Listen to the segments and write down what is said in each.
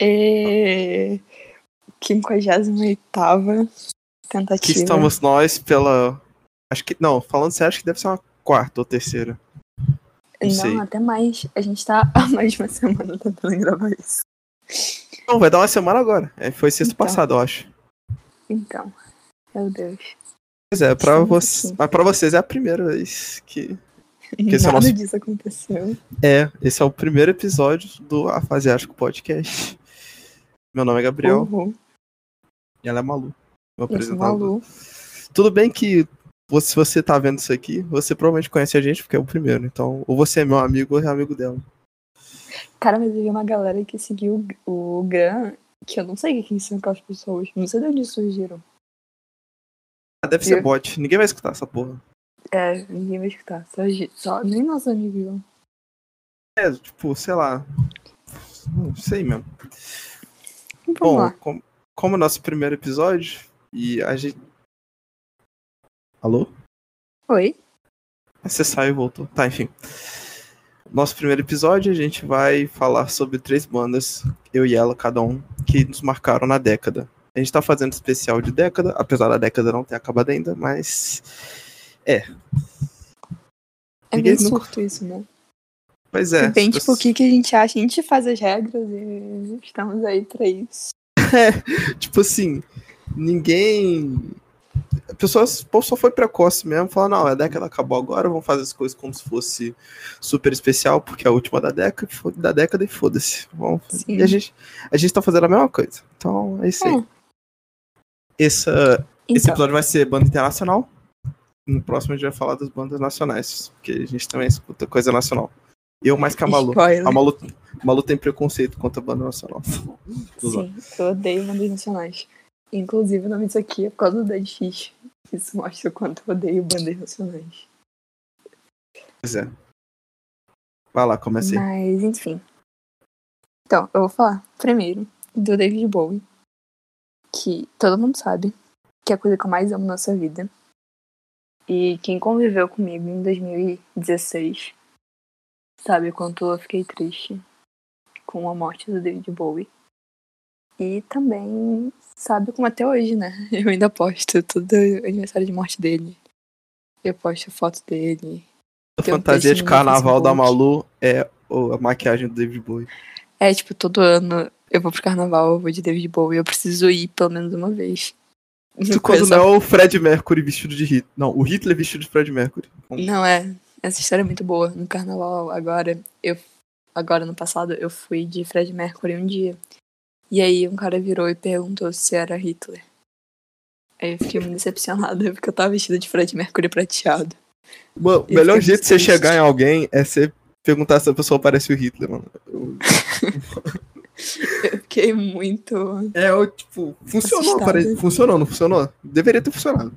E... 58 tentativa. Aqui estamos nós pela. Acho que. Não, falando sério, acho que deve ser uma quarta ou terceira. Não, sei. até mais. A gente tá há mais de uma semana tentando gravar isso. Não, vai dar uma semana agora. É, foi sexta Então. passada, eu acho. Então, meu Deus. Pois é, pra, mas pra vocês é a primeira vez que. Que esse é o Nada nosso- disso aconteceu. É, esse é o primeiro episódio do Afasiático Podcast. Meu nome é Gabriel Uhul. e ela é Malu. Sou apresentador. Malu. Tudo bem que se você tá vendo isso aqui, você provavelmente conhece a gente porque é o primeiro. Então, ou você é meu amigo ou é amigo dela. Cara, mas eu vi uma galera que seguiu o Gran, que eu não sei quem são aquelas pessoas. Não sei de onde surgiram. Ah, deve ser Eu- bot. Ninguém vai escutar essa porra. É, ninguém vai escutar. Só, só nem nossos amigos vão. É, tipo, sei lá. Não sei mesmo. Vamos Bom, lá. com- como é nosso primeiro episódio, e a gente. Alô? Oi? Você saiu e voltou. Tá, enfim. Nosso primeiro episódio, a gente vai falar sobre três bandas, eu e ela, cada um, que nos marcaram na década. A gente tá fazendo especial de década, apesar da década não ter acabado ainda, mas. É Ninguém bem nunca- surto isso, né? Pois é. Depende, se tipo, o que, que a gente acha. A gente faz as regras e estamos aí pra isso. Tipo assim, ninguém. A pessoa só foi precoce mesmo, falar, não, a década acabou agora, vamos fazer as coisas como se fosse super especial, porque é a última da década, da década e foda-se. E a gente, a gente tá fazendo a mesma coisa. Então, é isso aí. É. Essa, esse Então, episódio vai ser banda internacional. No próximo a gente vai falar das bandas nacionais, porque a gente também escuta coisa nacional. Eu mais que a Malu. spoiler. A Malu, Malu tem preconceito contra a banda nacional. Sim, eu odeio bandas nacionais. Inclusive, o nome disso aqui é por causa do Dead Fish. Isso mostra o quanto eu odeio bandas nacionais. Pois é. Vai lá, comece aí. Mas, enfim. Então, eu vou falar primeiro do David Bowie. Que todo mundo sabe que é a coisa que eu mais amo na nossa vida. E quem conviveu comigo em 2016 sabe o quanto eu fiquei triste com a morte do David Bowie. E também sabe como até hoje, né? Eu ainda posto todo aniversário de morte dele. Eu posto foto dele. A tem um fantasia de carnaval da. Malu é a maquiagem do David Bowie. É, tipo, todo ano eu vou pro carnaval, eu vou de David Bowie. Eu preciso ir pelo menos uma vez. Com quando não é o Fred Mercury vestido de Hitler. Não, o Hitler vestido de Fred Mercury. Não é. Essa história é muito boa. No carnaval, agora, eu. Agora, no passado, eu fui de Fred Mercury um dia. E aí um cara virou e perguntou se era Hitler. Aí eu fiquei muito decepcionada, porque eu tava vestida de Fred Mercury prateado. Mano, o melhor jeito de você chegar em alguém é você perguntar se a pessoa parece o Hitler, mano. Eu- Eu fiquei muito. É, eu, tipo, funcionou, pare... funcionou, não funcionou? Deveria ter funcionado.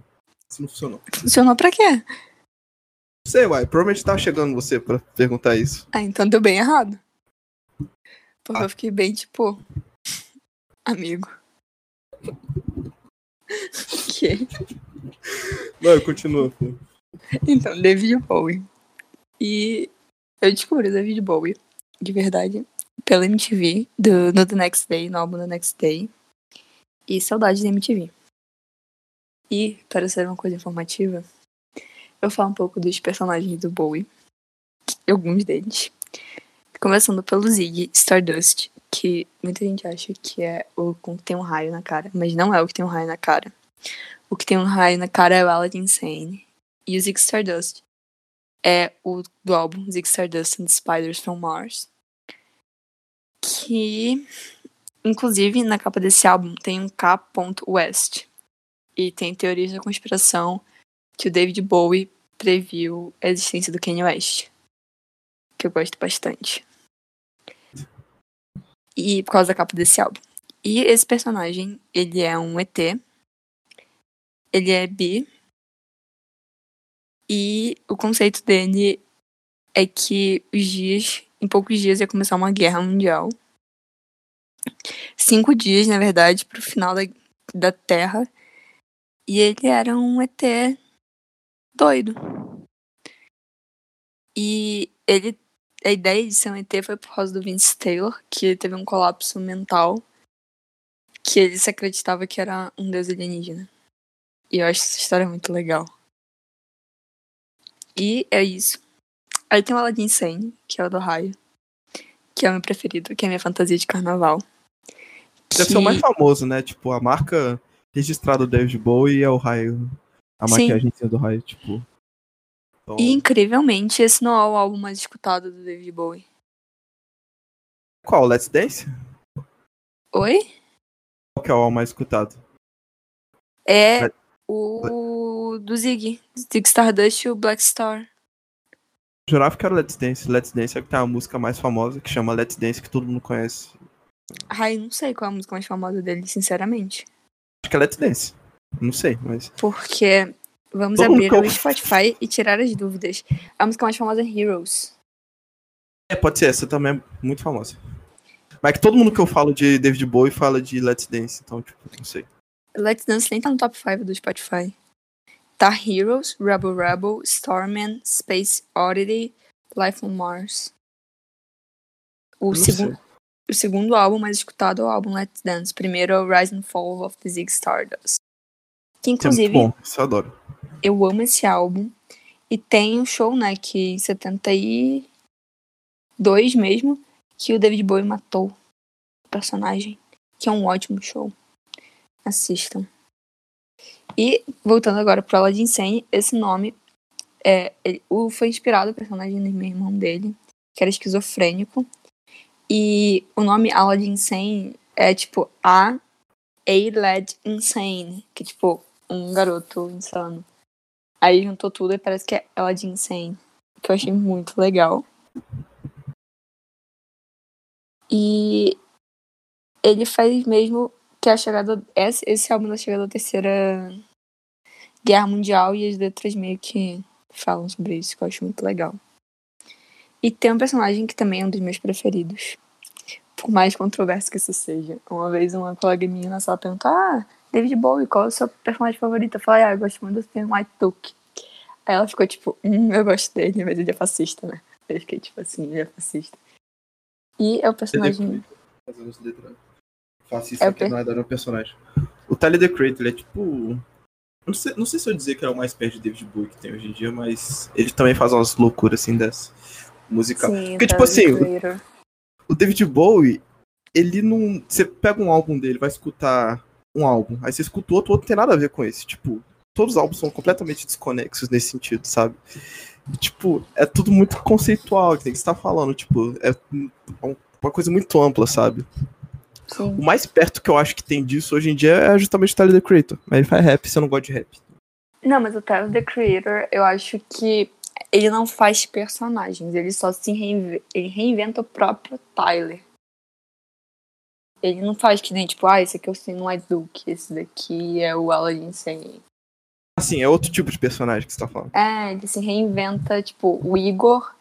Se não funcionou. Funcionou pra quê? Não sei, uai, provavelmente tava chegando você pra perguntar isso. Ah, então deu bem errado. Porque Ah. eu fiquei bem, tipo. Amigo. ok. Não, continua, pô. Então, David Bowie. E eu descobri o David Bowie, de verdade, pela MTV, do, no The Next Day, no álbum The Next Day. E saudade da MTV. E, para ser uma coisa informativa, eu falar um pouco dos personagens do Bowie. Alguns deles. Começando pelo Ziggy Stardust, que muita gente acha que é o que tem um raio na cara, mas não é o que tem um raio na cara. O que tem um raio na cara é o Aladdin Sane. E o Ziggy Stardust é o do álbum Ziggy Stardust and the Spiders from Mars. Que, inclusive, na capa desse álbum tem um K. West. E tem teorias da conspiração que o David Bowie previu a existência do Kanye West. Que eu gosto bastante. E por causa da capa desse álbum. E esse personagem, ele é um ET. Ele é bi. E o conceito dele é que os dias, em poucos dias ia começar uma guerra mundial. Cinco dias, na verdade, pro final da, da Terra. E ele era um ET doido. E ele a ideia de ser um ET foi por causa do Vince Taylor, que teve um colapso mental, que ele se acreditava que era um deus alienígena. E eu acho essa história muito legal. E é isso. Aí tem o Aladdin Sane, que é o do raio, que é o meu preferido, que é a minha fantasia de carnaval. Deve que... ser o mais famoso, né? Tipo, a marca registrada do David Bowie é o raio. A maquiagem do raio, tipo. Então... E incrivelmente, esse não é o álbum mais escutado do David Bowie. Qual? Let's Dance? Oi? Qual que é o álbum mais escutado? É Let... o do Zig. Zig Stardust e o Black Star. Jurava que era Let's Dance. Let's Dance é que tem a música mais famosa que chama Let's Dance, que todo mundo conhece. Ai, não sei qual é a música mais famosa dele, sinceramente. Acho que é Let's Dance. Não sei, mas. Porque vamos todo abrir o Spotify e tirar as dúvidas. A música mais famosa é Heroes. É, pode ser, essa também é muito famosa. Mas é que todo mundo que eu falo de David Bowie fala de Let's Dance, então, tipo, não sei. Let's Dance nem tá no top 5 do Spotify. Tá Heroes, Rebel Rebel, Starman, Space Oddity, Life on Mars. O segundo. O segundo álbum mais escutado é o álbum Let's Dance. Primeiro é o Rise and Fall of the Zig Stardust. Que inclusive. É muito bom, isso eu adoro. Eu amo esse álbum. E tem um show, né, que em 72 mesmo, que o David Bowie matou o personagem. Que é um ótimo show. Assistam. E, voltando agora pro Aladdin Sane, esse nome é, ele, o, foi inspirado no personagem do meu irmão dele, que era esquizofrênico. E o nome Aladdin Insane é tipo A A-Led Insane, que é tipo um garoto insano. Aí juntou tudo e parece que é Aladdin Insane, que eu achei muito legal. E ele faz mesmo que a chegada. Esse, esse álbum da chegada da terceira guerra mundial e as letras meio que falam sobre isso, que eu acho muito legal. E tem um personagem que também é um dos meus preferidos. Por mais controverso que isso seja. Uma vez uma colega minha na sala perguntou: Ah, David Bowie, qual é o seu personagem favorito? Eu falei: Ah, eu gosto muito do Tim White Duke. Aí ela ficou tipo: Hum, eu gosto dele, mas ele é fascista, né? Eu fiquei tipo assim: ele é fascista. E é o personagem. Fascista, é o que na verdade é um personagem. O Tyler The Creator, ele é tipo. Não sei, não sei se eu dizer que é o mais perto de David Bowie que tem hoje em dia, mas ele também faz umas loucuras assim dessa musical. Sim, Porque, tipo assim, o, o David Bowie, ele não. Você pega um álbum dele, vai escutar um álbum, aí você escuta o outro, o outro não tem nada a ver com esse. Tipo, todos os álbuns são completamente desconexos nesse sentido, sabe? Tipo, é tudo muito conceitual que você tá falando, tipo, é uma coisa muito ampla, sabe? Sim. O mais perto que eu acho que tem disso hoje em dia é justamente o Tyler The Creator. Mas ele faz rap, você não gosta de rap. Não, mas o Tyler The Creator, eu acho que ele não faz personagens, ele só se reinventa, ele reinventa o próprio Tyler. Ele não faz que nem, tipo, ah, esse aqui é o Sin White Duke, esse daqui é o Aladdin Sane. Assim, é outro tipo de personagem que você tá falando. É, ele se reinventa, tipo, o Igor.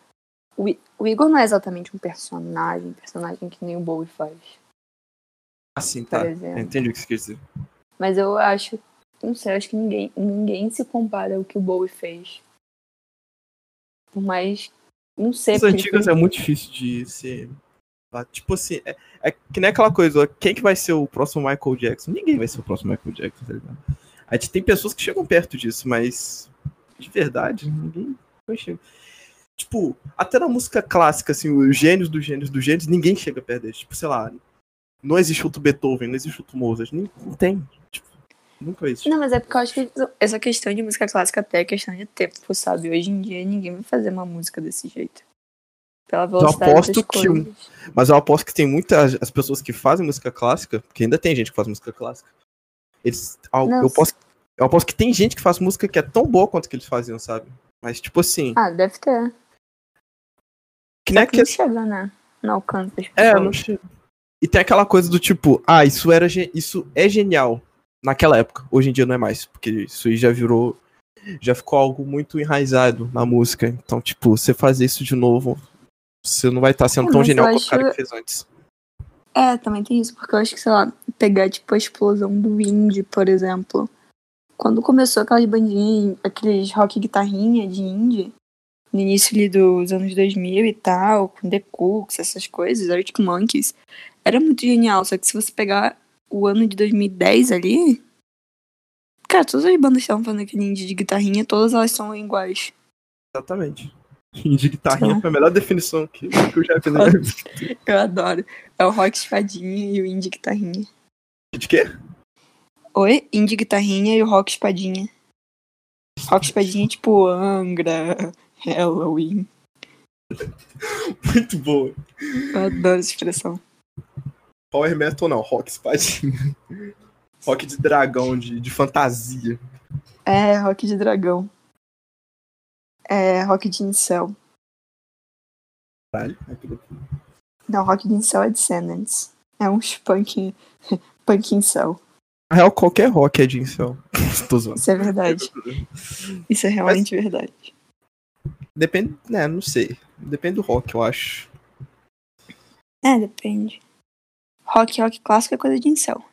O, o Igor não é exatamente um personagem, personagem que nem o Bowie faz. Assim, tá. Entendi o que você quer dizer. Mas eu acho, não sei, acho que ninguém, ninguém se compara ao que o Bowie fez. Por mais. Não sei. As antigas é muito difícil de ser. Tipo assim, é, é, que nem aquela coisa, quem que vai ser o próximo Michael Jackson? Ninguém vai ser o próximo Michael Jackson, tá ligado? A gente tem pessoas que chegam perto disso, mas de verdade, ninguém. Tipo, até na música clássica, assim, os gênios dos gênios dos gênios, ninguém chega perto deles. Tipo, sei lá, não existe outro Beethoven, não existe outro Mozart, não, não tem. Nunca existe. Não, mas é porque eu acho que essa questão de música clássica até é questão de tempo, sabe? Hoje em dia ninguém vai fazer uma música desse jeito. Pela velocidade eu aposto que um, Mas eu aposto que tem muitas as pessoas que fazem música clássica, porque ainda tem gente que faz música clássica. Eles, eu, posso, eu aposto que tem gente que faz música que é tão boa quanto que eles faziam, sabe? Mas tipo assim. Ah, deve ter. Que nem é que não chega, né? Não alcança. É, não chega. E tem aquela coisa do tipo, ah, isso era isso é genial naquela época. Hoje em dia não é mais, porque isso aí já virou. Já ficou algo muito enraizado na música. Então, tipo, você fazer isso de novo, você não vai estar tá sendo é, tão genial quanto o cara que fez antes. É, também tem isso, porque eu acho que, sei lá, pegar, tipo, a explosão do indie, por exemplo. Quando começou aquelas bandinhas, aqueles rock guitarrinha de indie, no início ali dos anos 2000 e tal, com The Cooks, essas coisas, Arctic Monkeys, era muito genial. Só que se você pegar o ano de 2010 ali, cara, todas as bandas que estavam fazendo aquele indie de guitarrinha, todas elas são iguais. Exatamente. De guitarrinha foi a melhor definição que, que eu já fiz na minha vida. Eu adoro. É o rock espadinha e o indie guitarrinha. De quê? Oi? Indie guitarrinha e o rock espadinha. Rock espadinha é tipo Angra, Halloween. Muito boa. Eu adoro essa expressão. Power metal não, rock espadinha. Rock de dragão, de, de fantasia. É, rock de dragão. É, rock de incel. Caralho. aquilo- Não, rock de incel é Descendants. É uns punk, punk incel. Na real, qualquer rock é de incel. Isso é verdade. Isso é realmente verdade. Depende, né, não sei. Depende do rock, eu acho. É, depende. Rock, rock clássico é coisa de incel.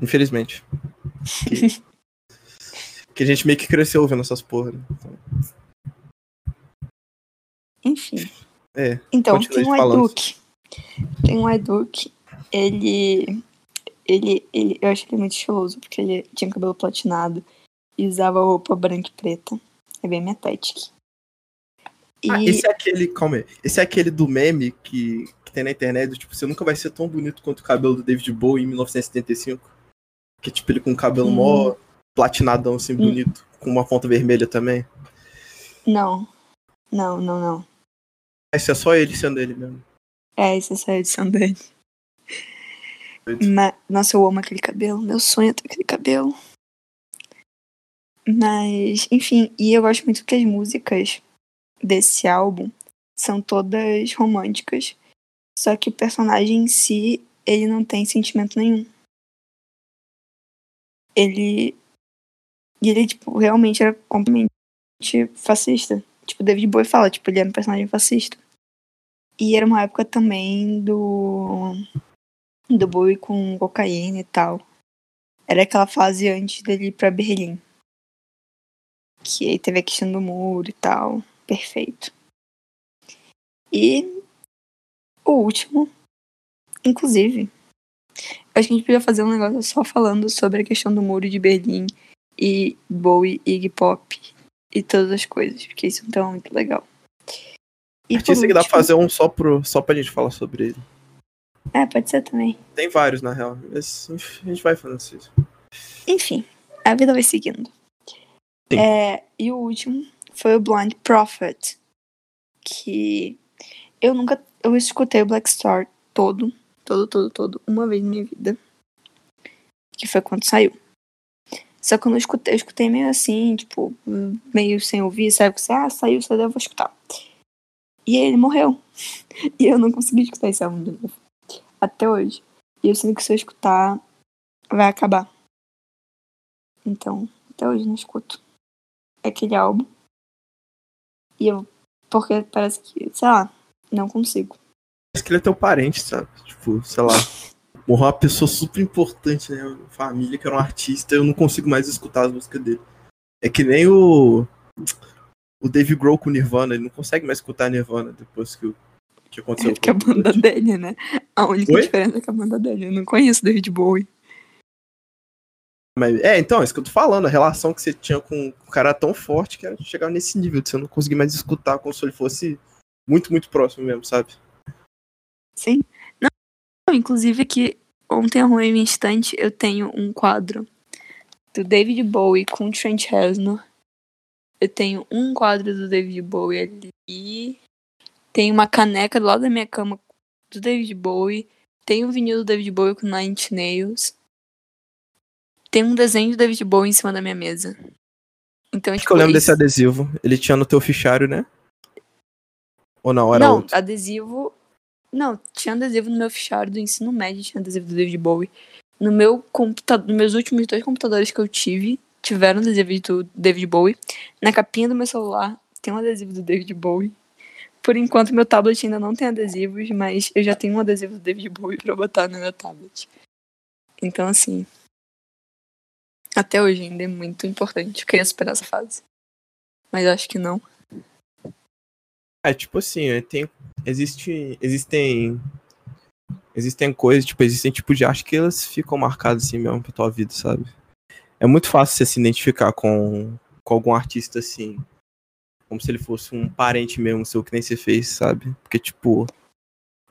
Infelizmente. Que, a gente meio que cresceu ouvindo essas porra. né? Então, Enfim. É, Então, tem um falando. Tem um Aiduk. Ele. Ele, ele. Eu acho ele muito estiloso, porque ele tinha cabelo platinado e usava roupa branca e preta. É bem metético. E. Ah, esse é aquele. Calma aí. Esse é aquele do meme que, que tem na internet, do tipo, você nunca vai ser tão bonito quanto o cabelo do David Bowie em 1975. Que tipo, ele com o cabelo Hum. mó platinadão, assim, bonito, com uma ponta vermelha também. Não. Não, não, não. Esse é só ele sendo ele mesmo. É, essa é só a edição dele. Doido. Ma- Nossa, eu amo aquele cabelo. Meu sonho é ter aquele cabelo. Mas, enfim, e eu gosto muito que as músicas desse álbum são todas românticas. Só que o personagem em si, ele não tem sentimento nenhum. Ele. E ele, tipo, realmente era completamente fascista. Tipo, David Bowie fala, tipo, ele era um personagem fascista. E era uma época também do. do Bowie com cocaína e tal. Era aquela fase antes dele ir pra Berlim. Que aí teve a questão do muro e tal. Perfeito. E o último, inclusive, acho que a gente podia fazer um negócio só falando sobre a questão do muro de Berlim e Bowie e Iggy Pop e todas as coisas, porque isso então é muito legal. E Artista que dá pra último- fazer um só, pro, só pra gente falar sobre ele. É, pode ser também. Tem vários, na real. Mas a gente vai fazendo isso. Enfim, a vida vai seguindo. Sim. É, e o último foi o Blind Prophet, que eu nunca. Eu escutei o Black Star todo, todo, todo, todo, uma vez na minha vida. Que foi quando saiu. Só que eu escutei, eu escutei meio assim, tipo, meio sem ouvir, sabe? Porque, ah, saiu, saiu, eu vou escutar. E aí ele morreu. E eu não consegui escutar esse álbum de novo. Até hoje. E eu sinto que se eu escutar, vai acabar. Então, até hoje não escuto aquele álbum. E eu. Porque parece que, sei lá, não consigo. Parece que ele é teu parente, sabe? Tipo, sei lá. Morreu uma pessoa super importante na minha família, que era um artista, eu não consigo mais escutar as músicas dele. É que nem o. O Dave Grohl com o Nirvana, ele não consegue mais escutar Nirvana depois que, que aconteceu. É que a banda dele, né? A única Oi? diferença é que a banda dele. Eu não conheço David Bowie. Mas- é, então, é isso que eu tô falando. A relação que você tinha com o cara era tão forte que era chegar nesse nível de você não conseguir mais escutar como se ele fosse muito, muito próximo mesmo, sabe? Sim. Inclusive que ontem arrumei minha estante, eu tenho um quadro do David Bowie com o Trent Reznor. Eu tenho um quadro do David Bowie ali. Tem uma caneca do lado da minha cama do David Bowie. Tem um vinil do David Bowie com Nine Inch Nails. Tem um desenho do David Bowie em cima da minha mesa. Então, Acho tipo, que eu lembro isso- desse adesivo. Ele tinha no teu fichário, né? Ou não? Era não, outro? adesivo. Não, tinha adesivo no meu fichário do ensino médio, tinha adesivo do David Bowie. No meu computador, nos meus últimos dois computadores que eu tive, tiveram adesivo do David Bowie. Na capinha do meu celular tem um adesivo do David Bowie. Por enquanto, meu tablet ainda não tem adesivos, mas eu já tenho um adesivo do David Bowie pra botar no meu tablet. Então, assim. Até hoje ainda é muito importante. Eu queria superar essa fase. mas acho que não. É, tipo assim, tem, existe, existem existem coisas, tipo, existem tipos de arte que elas ficam marcadas assim mesmo pra tua vida, sabe? É muito fácil você se identificar com, com algum artista assim, como se ele fosse um parente mesmo seu que nem você fez, sabe? Porque, tipo,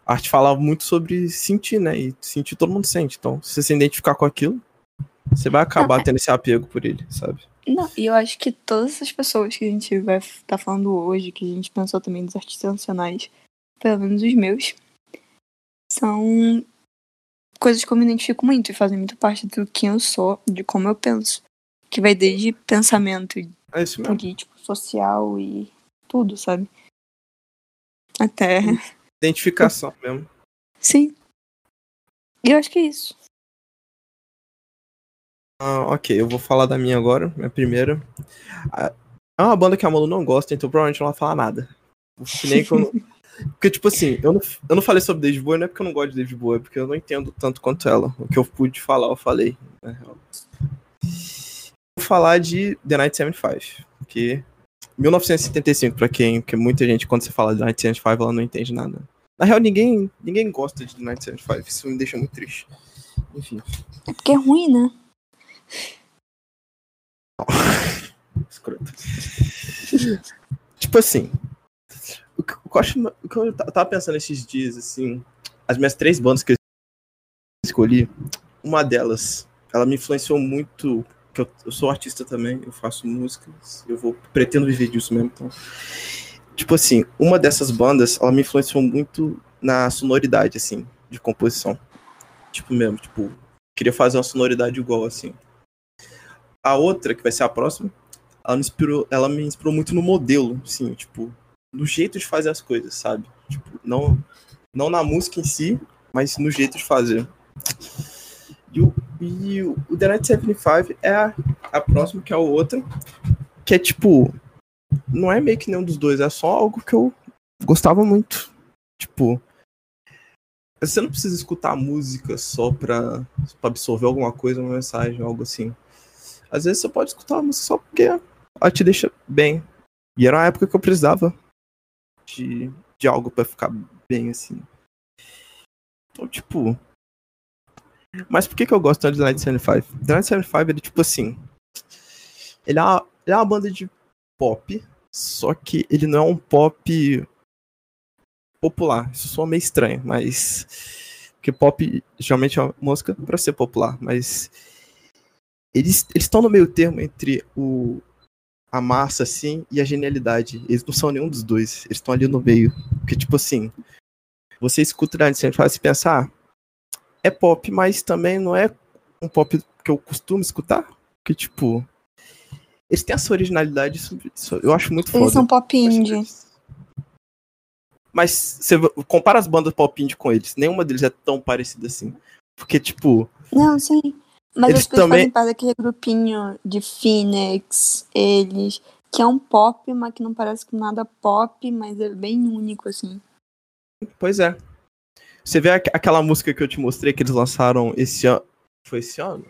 a arte fala muito sobre sentir, né? E sentir todo mundo sente. Então, se você se identificar com aquilo, você vai acabar é- tendo esse apego por ele, sabe? Não, e eu acho que todas essas pessoas que a gente vai estar tá falando hoje, que a gente pensou também dos artistas nacionais, pelo menos os meus, são coisas que eu me identifico muito e fazem muito parte do que eu sou, de como eu penso. Que vai desde pensamento É isso mesmo. político, social e tudo, sabe? Até. Identificação mesmo. Sim. E eu acho que é isso. Ah, ok, eu vou falar da minha agora, minha primeira. Ah, É uma banda que a Malu não gosta, então provavelmente não vai falar nada. Que nem quando... Porque, tipo assim, eu não, eu não falei sobre David Bowie, não é porque eu não gosto de David Bowie, é porque eu não entendo tanto quanto ela. O que eu pude falar, eu falei. na real. Vou falar de The Night 75, que 1975, pra quem, porque muita gente, quando você fala de The Night 75, ela não entende nada. Na real, ninguém, ninguém gosta de The Night 75, isso me deixa muito triste. Enfim. É porque é ruim, né? Escroto. tipo assim, o que, eu acho, o que eu ta- tava pensando esses dias, assim, as minhas três bandas que eu escolhi, uma delas, ela me influenciou muito, que eu, eu sou artista também, eu faço músicas, eu vou, pretendo viver disso mesmo, então. Tipo assim, uma dessas bandas, ela me influenciou muito na sonoridade, assim, de composição. Tipo mesmo, tipo, queria fazer uma sonoridade igual, assim. A outra, que vai ser a próxima, ela me inspirou, ela me inspirou muito no modelo, assim, tipo, no jeito de fazer as coisas, sabe? Tipo, não, não na música em si, mas no jeito de fazer. E o, e o The Night 75 é a, a próxima, que é a outra, que é tipo, não é meio que nenhum dos dois, é só algo que eu gostava muito. Tipo, você não precisa escutar a música só pra, pra absorver alguma coisa, uma mensagem, algo assim. Às vezes você pode escutar a música só porque ela te deixa bem. E era uma época que eu precisava de, de algo pra ficar bem, assim. Então, tipo. Mas por que, que eu gosto de Night 75? The Night 75, ele, tipo assim. Ele é, uma, ele é uma banda de pop, só que ele não é um pop popular. Isso soa meio estranho, mas. Porque pop geralmente é uma música pra ser popular, mas. Eles estão no meio termo entre o, a massa, assim, e a genialidade. Eles não são nenhum dos dois. Eles estão ali no meio. Porque, tipo assim, você escuta o Night 75 e pensa, ah, é pop, mas também não é um pop que eu costumo escutar. Porque, tipo, eles têm essa originalidade, isso, isso eu acho muito foda. Eles são pop indie. Mas você compara as bandas pop indie com eles, nenhuma deles é tão parecida assim. Porque, tipo, Não, sim. Mas Eles acho também- fazem parte daquele grupinho de Phoenix, eles, que é um pop, mas que não parece com nada pop, mas é bem único, assim. pois é. Você vê aqu- aquela música que eu te mostrei que eles lançaram esse ano. Foi esse ano?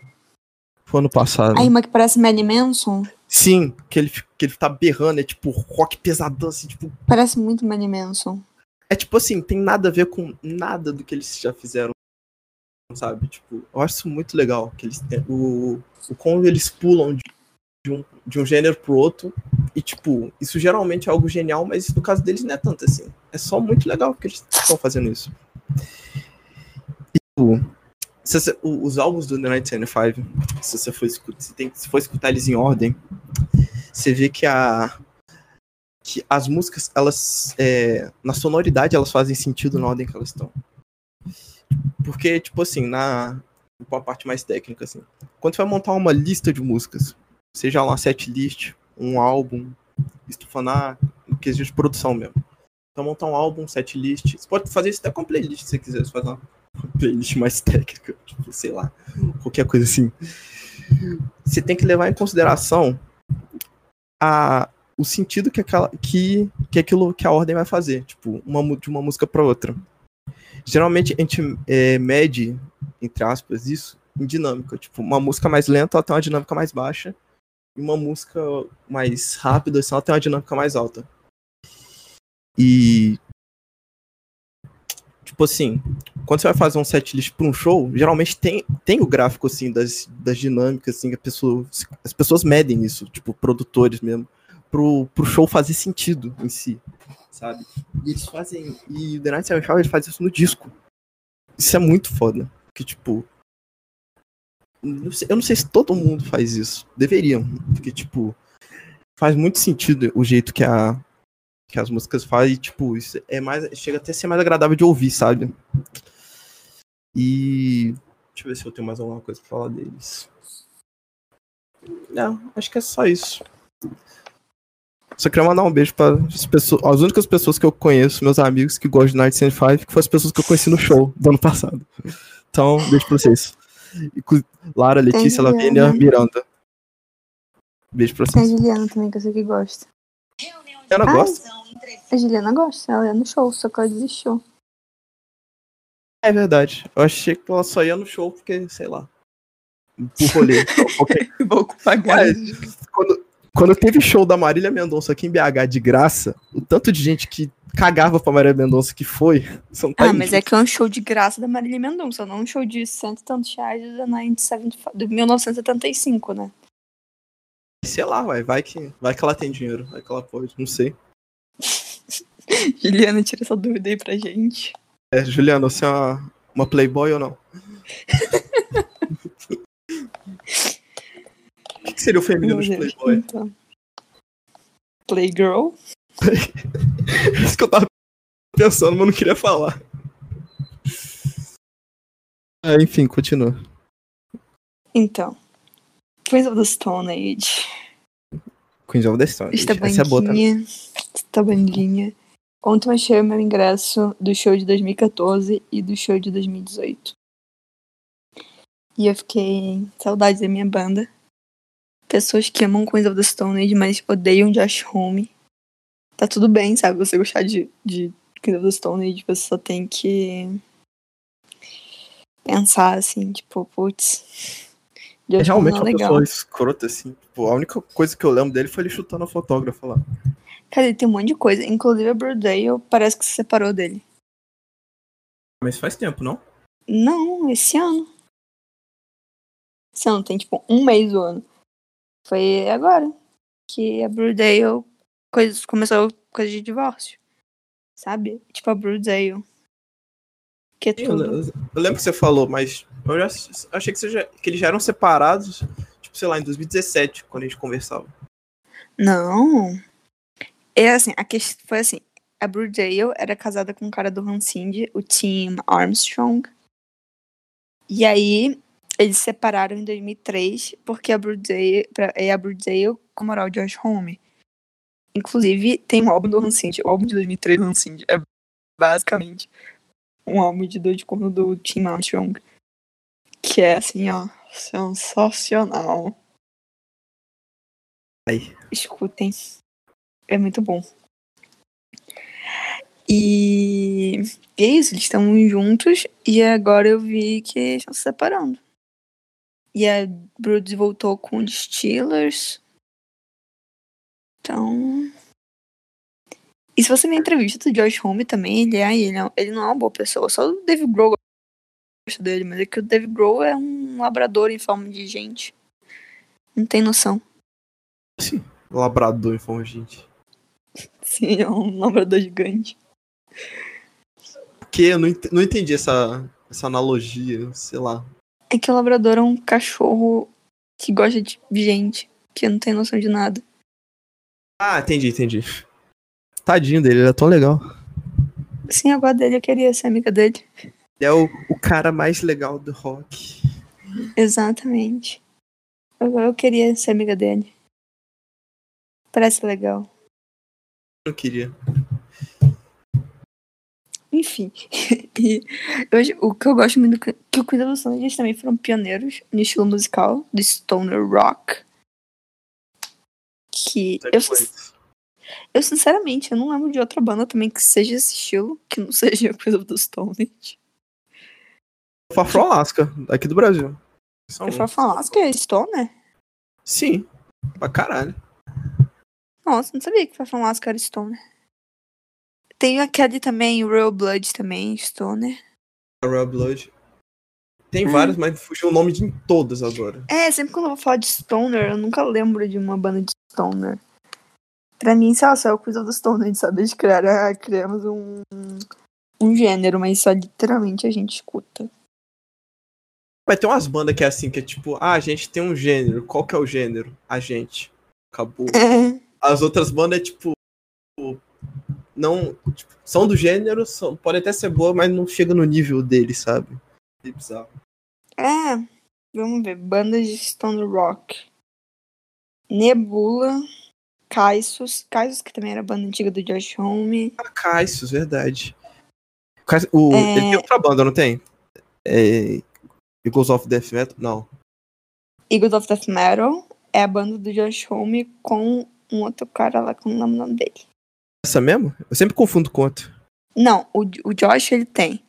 Foi ano passado. Aí uma que parece Marilyn Manson, Sim, que ele, que ele tá berrando, é tipo rock pesadão, assim, tipo. parece muito Marilyn Manson. É tipo assim, tem nada a ver com nada do que eles já fizeram, sabe? Tipo, eu acho isso muito legal. Que eles, é, o, o como eles pulam de, de um, de um gênero pro outro. E, tipo, isso geralmente é algo genial, mas no caso deles não é tanto assim. É só muito legal que eles estão fazendo isso. E, tipo, os álbuns do The Night 75, se você for escutar, se, tem, se for escutar eles em ordem, você vê que a que as músicas, elas, é, na sonoridade, elas fazem sentido na ordem que elas estão. Porque, tipo assim, na com a parte mais técnica, assim, quando você vai montar uma lista de músicas, seja uma set list, um álbum, estufando a quesito de produção mesmo. Então, montar um álbum, set list, você pode fazer isso até com playlist, se você quiser, você faz uma playlist mais técnica, tipo, sei lá, qualquer coisa assim. Você tem que levar em consideração a, o sentido que, aquela, que, que aquilo que a ordem vai fazer, tipo, uma, de uma música para outra. Geralmente a gente é, mede, entre aspas, isso em dinâmica. Tipo, uma música mais lenta ela tem uma dinâmica mais baixa, E uma música mais rápida, assim, ela tem uma dinâmica mais alta. E. Tipo assim, quando você vai fazer um setlist para um show, geralmente tem, tem o gráfico, assim, das, das dinâmicas, assim, que pessoa, as pessoas medem isso, tipo, produtores mesmo, pro, pro show fazer sentido em si, sabe? E eles fazem. E o The Night Show, ele faz isso no disco. Isso é muito foda. Que, tipo, eu não sei se todo mundo faz isso. Deveriam. Porque, tipo, faz muito sentido o jeito que, a, que as músicas fazem. E, tipo, isso é mais. Chega até a ser mais agradável de ouvir, sabe? E. Deixa eu ver se eu tenho mais alguma coisa pra falar deles. Não, acho que é só isso. Só queria mandar um beijo para as pessoas, as únicas pessoas que eu conheço, meus amigos que gostam de Night 105, que foram as pessoas que eu conheci no show do ano passado. Então, beijo pra vocês. Lara, Letícia, Lavínia, Miranda. Beijo pra Tem a vocês. Juliana também, que eu sei que gosta. Ela Ah, gosta? A Juliana gosta, ela ia no show, só que ela desistiu. É verdade. Eu achei que ela só ia no show porque, sei lá. Por rolê. Ok. Vou pagar. Mas, quando, quando teve show da Marília Mendonça aqui em BH de graça, o tanto de gente que cagava pra Marília Mendonça que foi, são Ah, mas é que é um show de graça da Marília Mendonça, não um show de cento e tantos reais da 1975 de 1975, né? Sei lá, ué, vai que, vai que ela tem dinheiro, vai que ela pode, não sei. Juliana, tira essa dúvida aí pra gente. É, Juliana, você é uma, uma playboy ou não? O que, seria o feminino de playboy? Então. Playgirl? É isso que eu tava pensando, mas não queria falar. É, enfim, continua. Então. Queens of the Stone Age. Queens of the Stone. Esta Essa é boa também. bandinha. Esta bandinha. Ontem eu achei o meu ingresso do show de 2014 e do show de 2018. E eu fiquei saudade da minha banda. Pessoas que amam Queens of the Stone Age, mas odeiam Josh Home. Tá tudo bem, sabe? Você gostar de, de Queens of the Stone Age, você só tem que pensar assim, tipo, putz. É realmente uma legal. pessoa escrota, assim. Tipo, a única coisa que eu lembro dele foi ele chutando a fotógrafa lá. Cara, ele tem um monte de coisa. Inclusive a Brudale parece que se separou dele. Mas faz tempo, não? Não, esse ano. Esse ano tem tipo um mês do ano. Foi agora que a Brudale coisa, começou coisa de divórcio. Sabe? Tipo a Brudale. Que é tudo. eu- eu lembro que você falou, mas eu já achei que, já- que eles já eram separados, tipo, sei lá, em 2017, quando a gente conversava. Não. É assim, a questão foi assim. A Brudale era casada com um cara do Hansing, o Tim Armstrong. E aí, eles se separaram em 2003, porque a Brudale, e a Brudale comemorar o Josh Home. Inclusive, tem um álbum do Hansing, o álbum de 2003 do Hansing. É basicamente um álbum de dois de corno do Tim Armstrong. Que é assim, ó, sensacional. Aí. Escutem. É muito bom. E, e é isso, eles estão juntos e agora eu vi que estão se separando. E a Broods voltou com os Steelers. Então. E se você ver a entrevista do Josh Home também, ele, é, ele, não, ele não é uma boa pessoa. Só o Dave Grohl gosta dele, mas é que o Dave Grohl é um labrador em forma de gente. Não tem noção. Sim. Labrador em forma de gente. Sim, é um labrador gigante. Porque eu não, ent- não entendi essa, essa analogia, sei lá. É que o labrador é um cachorro que gosta de gente, que não tem noção de nada. Ah, entendi, entendi. Tadinho dele, ele é tão legal. Sim, agora dele eu queria ser amiga dele. Ele é o, o cara mais legal do rock. Exatamente. Eu, eu queria ser amiga dele. Parece legal. Eu queria. Enfim. e hoje, o que eu gosto muito do que o Queen Age, eles também foram pioneiros no estilo musical do stoner rock. Que eu, eu sinceramente eu não lembro de outra banda também que seja esse estilo, que não seja Queen of the Stone Age. Far From Alaska, aqui do Brasil. São falar que é stoner? Sim. Pra caralho. Nossa, não sabia que Fafa Máscara era Stoner. Tem aquele também, o Real Blood também, Stoner. Royal Blood. Tem Hum. vários, mas fugiu o nome de todas agora. É, sempre quando eu vou falar de Stoner, eu nunca lembro de uma banda de Stoner. Pra mim, sei lá, só é o coisa do Stoner, de saber de criar, ah, criamos um, um gênero, mas só literalmente a gente escuta. Vai ter umas bandas que é assim, que é tipo, ah, a gente tem um gênero. Qual que é o gênero? A gente. Acabou. É, As outras bandas é tipo. Não. tipo, são do gênero, são, pode até ser boa, mas não chega no nível dele, sabe? É bizarro. é, vamos ver, bandas de Stoner Rock. Nebula, Kaisos, Kaisos que também era banda antiga do Josh Homme. Ah, Cassius, verdade. O, É. Ele tem outra banda, não tem? É. Eagles of Death Metal? Não. Eagles of Death Metal é a banda do Josh Homme com um outro cara lá que eu não lembro o nome dele. Essa mesmo? Eu sempre confundo com outro. Não, o, o Josh ele tem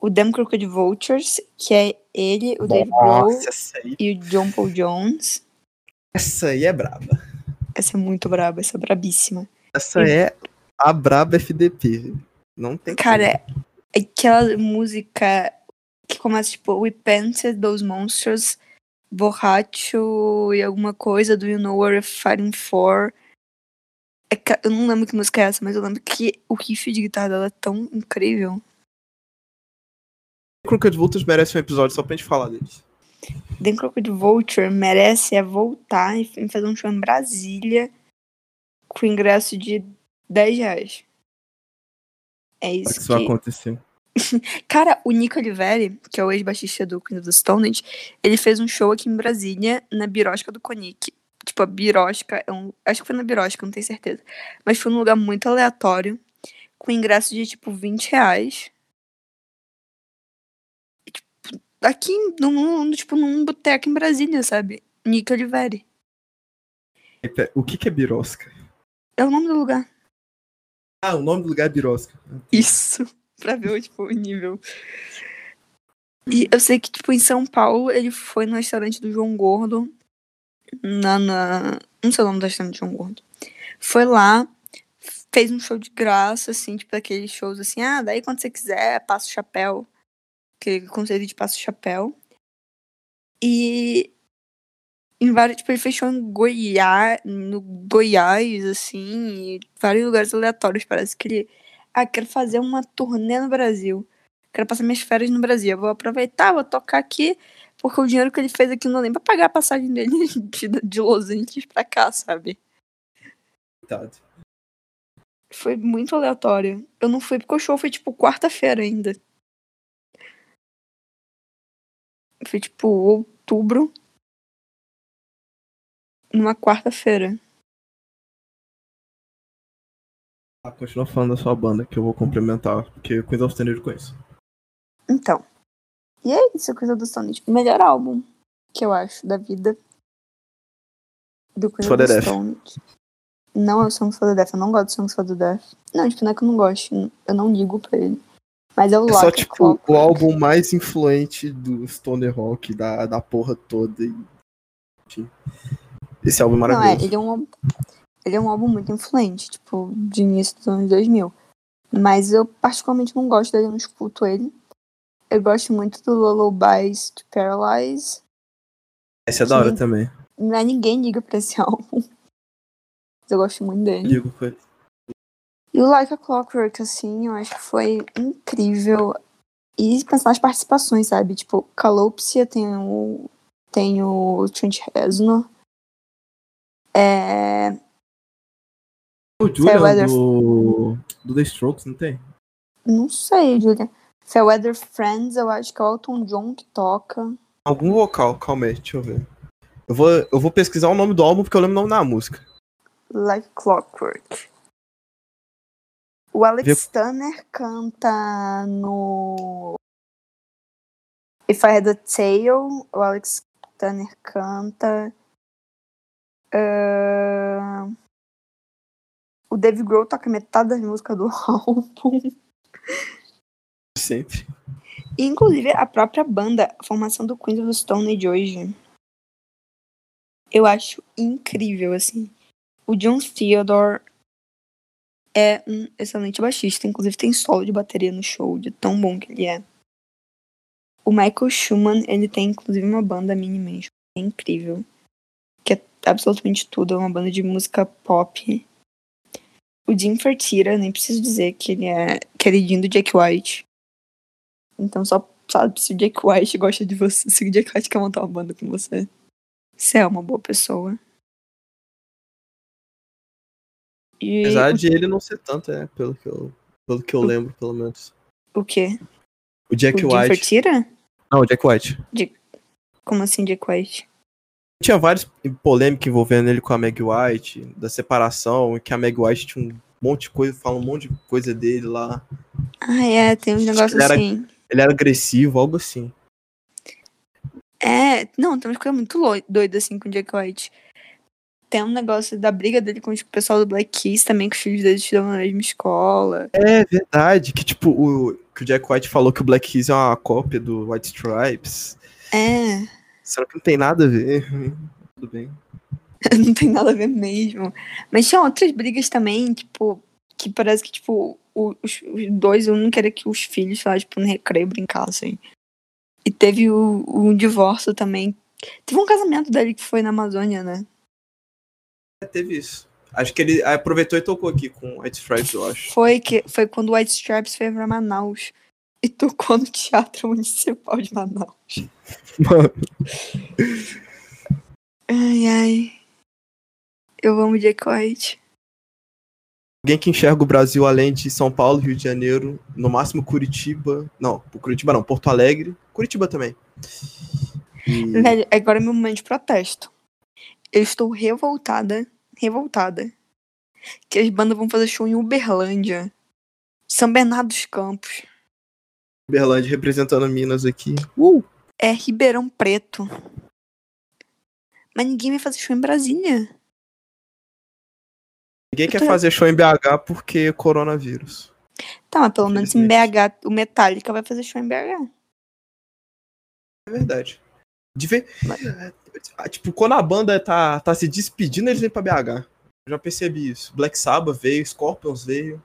o Damn Crooked Vultures, que é ele, o Dave Grohl Nossa, essa aí, e o John Paul Jones. essa aí é braba. Essa é muito braba, essa é brabíssima. Essa E- é a braba FDP. Não tem Cara, é aquela música que começa tipo We Painted Those Monsters, Borracho e alguma coisa do You Know What You're Fighting For. É eu não lembro que música é essa, mas eu lembro que o riff de guitarra dela é tão incrível. como. Crooked Vultures merece um episódio só pra gente falar deles. The Crooked Vulture merece é voltar e fazer um show em Brasília com ingresso de 10 reais. É isso que isso vai que... acontecer? Cara, o Nico Oliveri, que é o ex-baixista do Queen of the Stone Age, ele fez um show aqui em Brasília, na Birosca do Conic. Tipo, a Birosca é um... Acho que foi na Birosca, não tenho certeza. Mas foi num lugar muito aleatório, com ingresso de, tipo, 20 reais. E, tipo, aqui, num, num- tipo, num boteco em Brasília, sabe? Nico Oliveri. O que, que é birosca? É o nome do lugar. Ah, o nome do lugar é birosca. Isso. pra ver, tipo, o nível. E eu sei que, tipo, em São Paulo, ele foi no restaurante do João Gordo. Na, na... Não sei o nome do restaurante do João Gordo. Foi lá, fez um show de graça, assim, tipo, aqueles shows assim, ah, daí quando você quiser, passa o chapéu. Aquele conceito de passa o chapéu. E em vários, tipo, ele fechou em Goiás, no Goiás, assim, vários lugares aleatórios. Parece que ele, ah, quero fazer uma turnê no Brasil. Quero passar minhas férias no Brasil. Eu vou aproveitar, vou tocar aqui, porque o dinheiro que ele fez aqui não dá nem pra pagar a passagem dele de, de Los Angeles pra cá, sabe? Coitado. Foi muito aleatório. Eu não fui porque o show foi, tipo, quarta-feira ainda. Foi, tipo, outubro. Numa quarta-feira. Ah, continua falando da sua banda, que eu vou complementar, porque Queens of Stone eu conheço. Então. E é isso, coisa do Stone. O melhor álbum que eu acho da vida. Do Queen For Deaf. Stone. Não é o Songs for the Deaf. Eu não gosto de Songs for the Deaf. Não, tipo, não é que eu não gosto. Eu não ligo pra ele. Mas é o É só, tipo, Clockwork. o álbum mais influente do Stoner Rock, da, da porra toda. Enfim. Esse álbum é Não, é, maravilhoso. ele é um ele é um álbum muito influente, tipo, de início dos anos 2000. Mas eu particularmente não gosto dele, eu não escuto ele. Eu gosto muito do Lullabies to Paralyze. Esse é da hora também. Não é ninguém liga pra esse álbum. Mas eu gosto muito dele. Ligo com ele. E o Like a Clockwork, assim, eu acho que foi incrível. E pensar nas participações, sabe? Tipo, Calopsia tem o, tem o Trent Reznor. É, O Julian Fairweather- do, do The Strokes, não tem? não sei, Julia. Fairweather Friends, eu acho que é o Elton John que toca. Algum vocal, calma aí, deixa eu ver. Eu vou, eu vou pesquisar o nome do álbum porque eu lembro o nome da música. Like Clockwork. O Alex Vê- Turner canta no If I Had a Tail. O Alex Turner canta. Ah, O Dave Grohl toca metade das músicas do álbum. Sempre. Inclusive, a própria banda, a formação do Queens the Stone Age hoje. Eu acho incrível, assim. O John Theodore é um excelente baixista. Inclusive tem solo de bateria no show, de tão bom que ele é. O Michael Schumann, ele tem inclusive uma banda mini mesmo. É incrível. Que é absolutamente tudo. É uma banda de música pop. O Jim Fertira, nem preciso dizer que ele é queridinho do Jack White. Então só sabe se o Jack White gosta de você, se o Jack White quer montar uma banda com você. Você é uma boa pessoa. E Apesar de ele não ser tanto, é, pelo que eu, pelo que eu O- lembro, pelo menos. o quê? O Jack o White. Fertira? Não, o Jack White. Como assim, Jack White? Tinha várias polêmicas envolvendo ele com a Meg White, da separação, que a Meg White tinha um monte de coisa, fala um monte de coisa dele lá. Ah, é, tem Ele era- assim. Ele era agressivo, algo assim. É, não, tem umas coisas muito doidas assim com o Jack White. Tem um negócio da briga dele com o pessoal do Black Keys também, que os filhos deles estudam na mesma escola. É verdade, que tipo, o, que o Jack White falou que o Black Keys é uma cópia do White Stripes. É, Será que não tem nada a ver? Tudo bem. não tem nada a ver mesmo. Mas tinha outras brigas também, tipo, que parece que, tipo, os, os dois, um não queria que os filhos lá, tipo, no recreio brincassem. E teve o, o divórcio também. Teve um casamento dele que foi na Amazônia, né? É, teve isso. Acho que ele aproveitou e tocou aqui com White Stripes, eu acho. Foi, que, foi quando o White Stripes foi pra Manaus. E tocou no Teatro Municipal de Manaus. Mano, Ai, ai. Eu amo Jack White. Alguém que enxerga o Brasil além de São Paulo, Rio de Janeiro, no máximo Curitiba. Não, Curitiba não, Porto Alegre. Curitiba também. E- Velho, agora é meu momento de protesto. Eu estou revoltada, revoltada. Que as bandas vão fazer show em Uberlândia. São Bernardo dos Campos. Uberlândia representando Minas aqui. Uh! É Ribeirão Preto. Mas ninguém vai fazer show em Brasília. Ninguém quer fazer show em BH porque coronavírus. Tá, mas pelo menos em. BH, o Metallica vai fazer show em BH. É verdade. De ver... Ah, Tipo, quando a banda tá, tá se despedindo, eles vêm pra BH. Eu já percebi isso. Black Sabbath veio, Scorpions veio.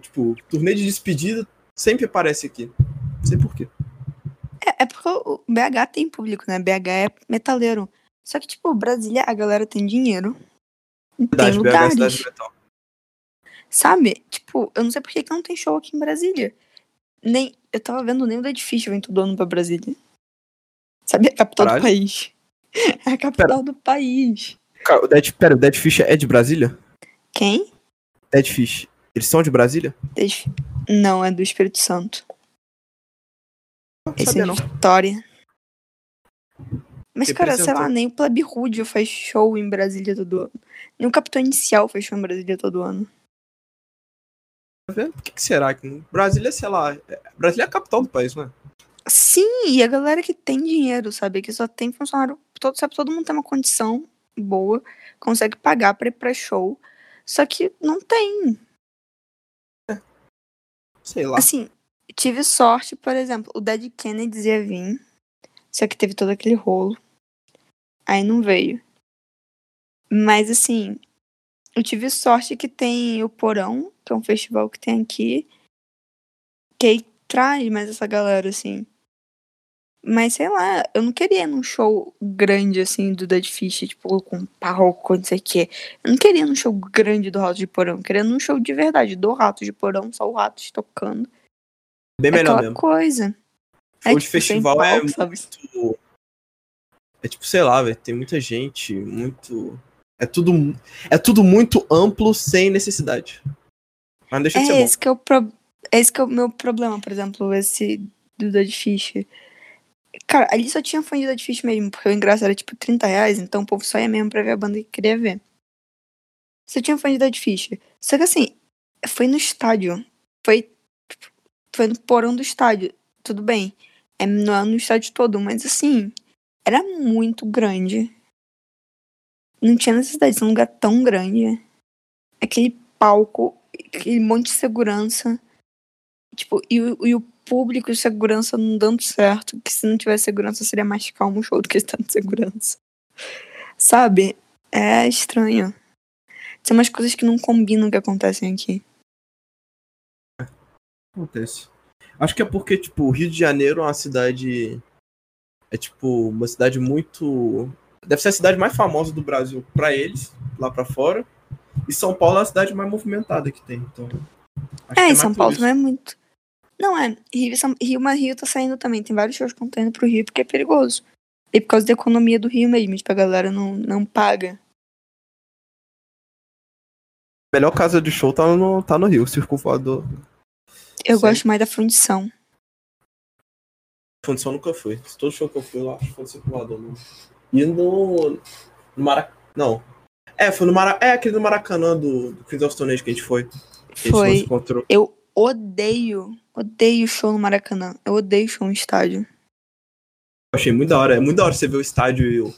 Tipo, turnê de despedida sempre aparece aqui. Não sei porquê. É, é porque o BH tem público, né? BH é metaleiro. Só que, tipo, Brasília, a galera tem dinheiro. Tem é lugares. cidade de metal. Sabe? Tipo, eu não sei por que não tem show aqui em Brasília. Nem. Eu tava vendo nem o Dead Fish vem todo ano pra Brasília. Sabe? É a capital Caralho. do país. É a capital do país. Cara, o Dead, pera, o Dead Fish é de Brasília? Quem? Dead Fish. Eles são de Brasília? Dead Não, é do Espírito Santo. Não Esse é não. de Vitória. Mas, cara, sei lá, nem o Plebe Rude faz show em Brasília todo ano. Nem o Capitão Inicial faz show em Brasília todo ano. Tá vendo? Por que, que será? que Brasília, sei lá. é- Brasília é a capital do país, né? Sim, e a galera que tem dinheiro, sabe? Que só tem funcionário. Todo, sabe, todo mundo tem uma condição boa, consegue pagar pra ir pra show. Só que não tem. Sei lá. Assim, tive sorte, por exemplo, o Dead Kennedys ia vir. Só que teve todo aquele rolo. Aí não veio. Mas assim, eu tive sorte que tem o Porão, que é um festival que tem aqui. Que aí traz mais essa galera, assim. Mas sei lá, eu não queria num show grande, assim, do Dead Fish, tipo, com palco, não sei o quê. Eu não queria num show grande do Rato de Porão. Eu queria num show de verdade, do Rato de Porão, só o Ratos tocando. Bem É melhor mesmo. coisa. Show de tipo, festival é palco, sabe? É tipo, sei lá, velho. Tem muita gente, muito. É tudo, é tudo muito amplo sem necessidade. Mas não deixa de ser É bom. esse que é o pro... esse que é o meu problema, por exemplo, esse do Dead Fish. Cara, ali só tinha fã de Dead Fish mesmo, porque o ingresso era tipo 30 reais, então o povo só ia mesmo pra ver a banda que queria ver. Só tinha fã de Dead Fish. Só que assim, foi no estádio. Foi, tipo, foi no porão do estádio. Tudo bem. É, não é no estádio todo, mas assim, era muito grande. Não tinha necessidade de ser um lugar tão grande. Aquele palco, aquele monte de segurança. Tipo, e, o- e o público e segurança não dando certo. Que se não tivesse segurança seria mais calmo o show do que estar de segurança. Sabe? É estranho. Tem umas coisas que não combinam que acontecem aqui. Acontece. Acho que é porque, tipo, o Rio de Janeiro é uma cidade. É, tipo, uma cidade muito. Deve ser a cidade mais famosa do Brasil para eles, lá para fora. E São Paulo é a cidade mais movimentada que tem. Então. é, em São Paulo não é muito. Não é. Rio, Rio, mas Rio tá saindo também. Tem vários shows que estão indo pro Rio porque é perigoso. E por causa da economia do Rio mesmo, tipo, a galera não, não paga. melhor casa de show tá no, tá no Rio, Circo Voador. Eu Sim. gosto mais da fundição. Fundição nunca foi. Todo show que eu fui lá, acho que foi no Voador. Não. E no. no Maracanã. Não. É, foi no Maracanã. É aquele do Maracanã do, do Queens of Stone Age que a gente foi. Foi. Eu odeio, odeio show no Maracanã. Eu odeio show no estádio. Eu achei muito da hora. É muito da hora você ver o estádio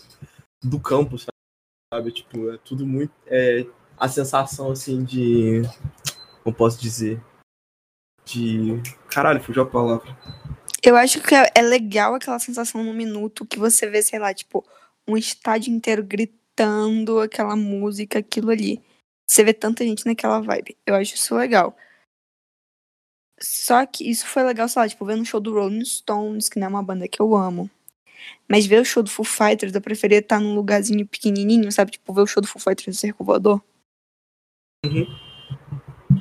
do campo, sabe? Tipo, é tudo muito. É, a sensação assim de. Como posso dizer? De. Caralho, fugiu a palavra. Eu acho que é legal aquela sensação no minuto que você vê, sei lá, tipo, um estádio inteiro gritando aquela música, aquilo ali. Você vê tanta gente naquela vibe. Eu acho isso legal. Só que isso foi legal, sei lá, tipo, ver no show do Rolling Stones, que não é uma banda que eu amo. Mas ver o show do Foo Fighters, eu preferia estar num lugarzinho pequenininho, sabe? Tipo, ver o show do Foo Fighters no Cerco Voador. Uhum.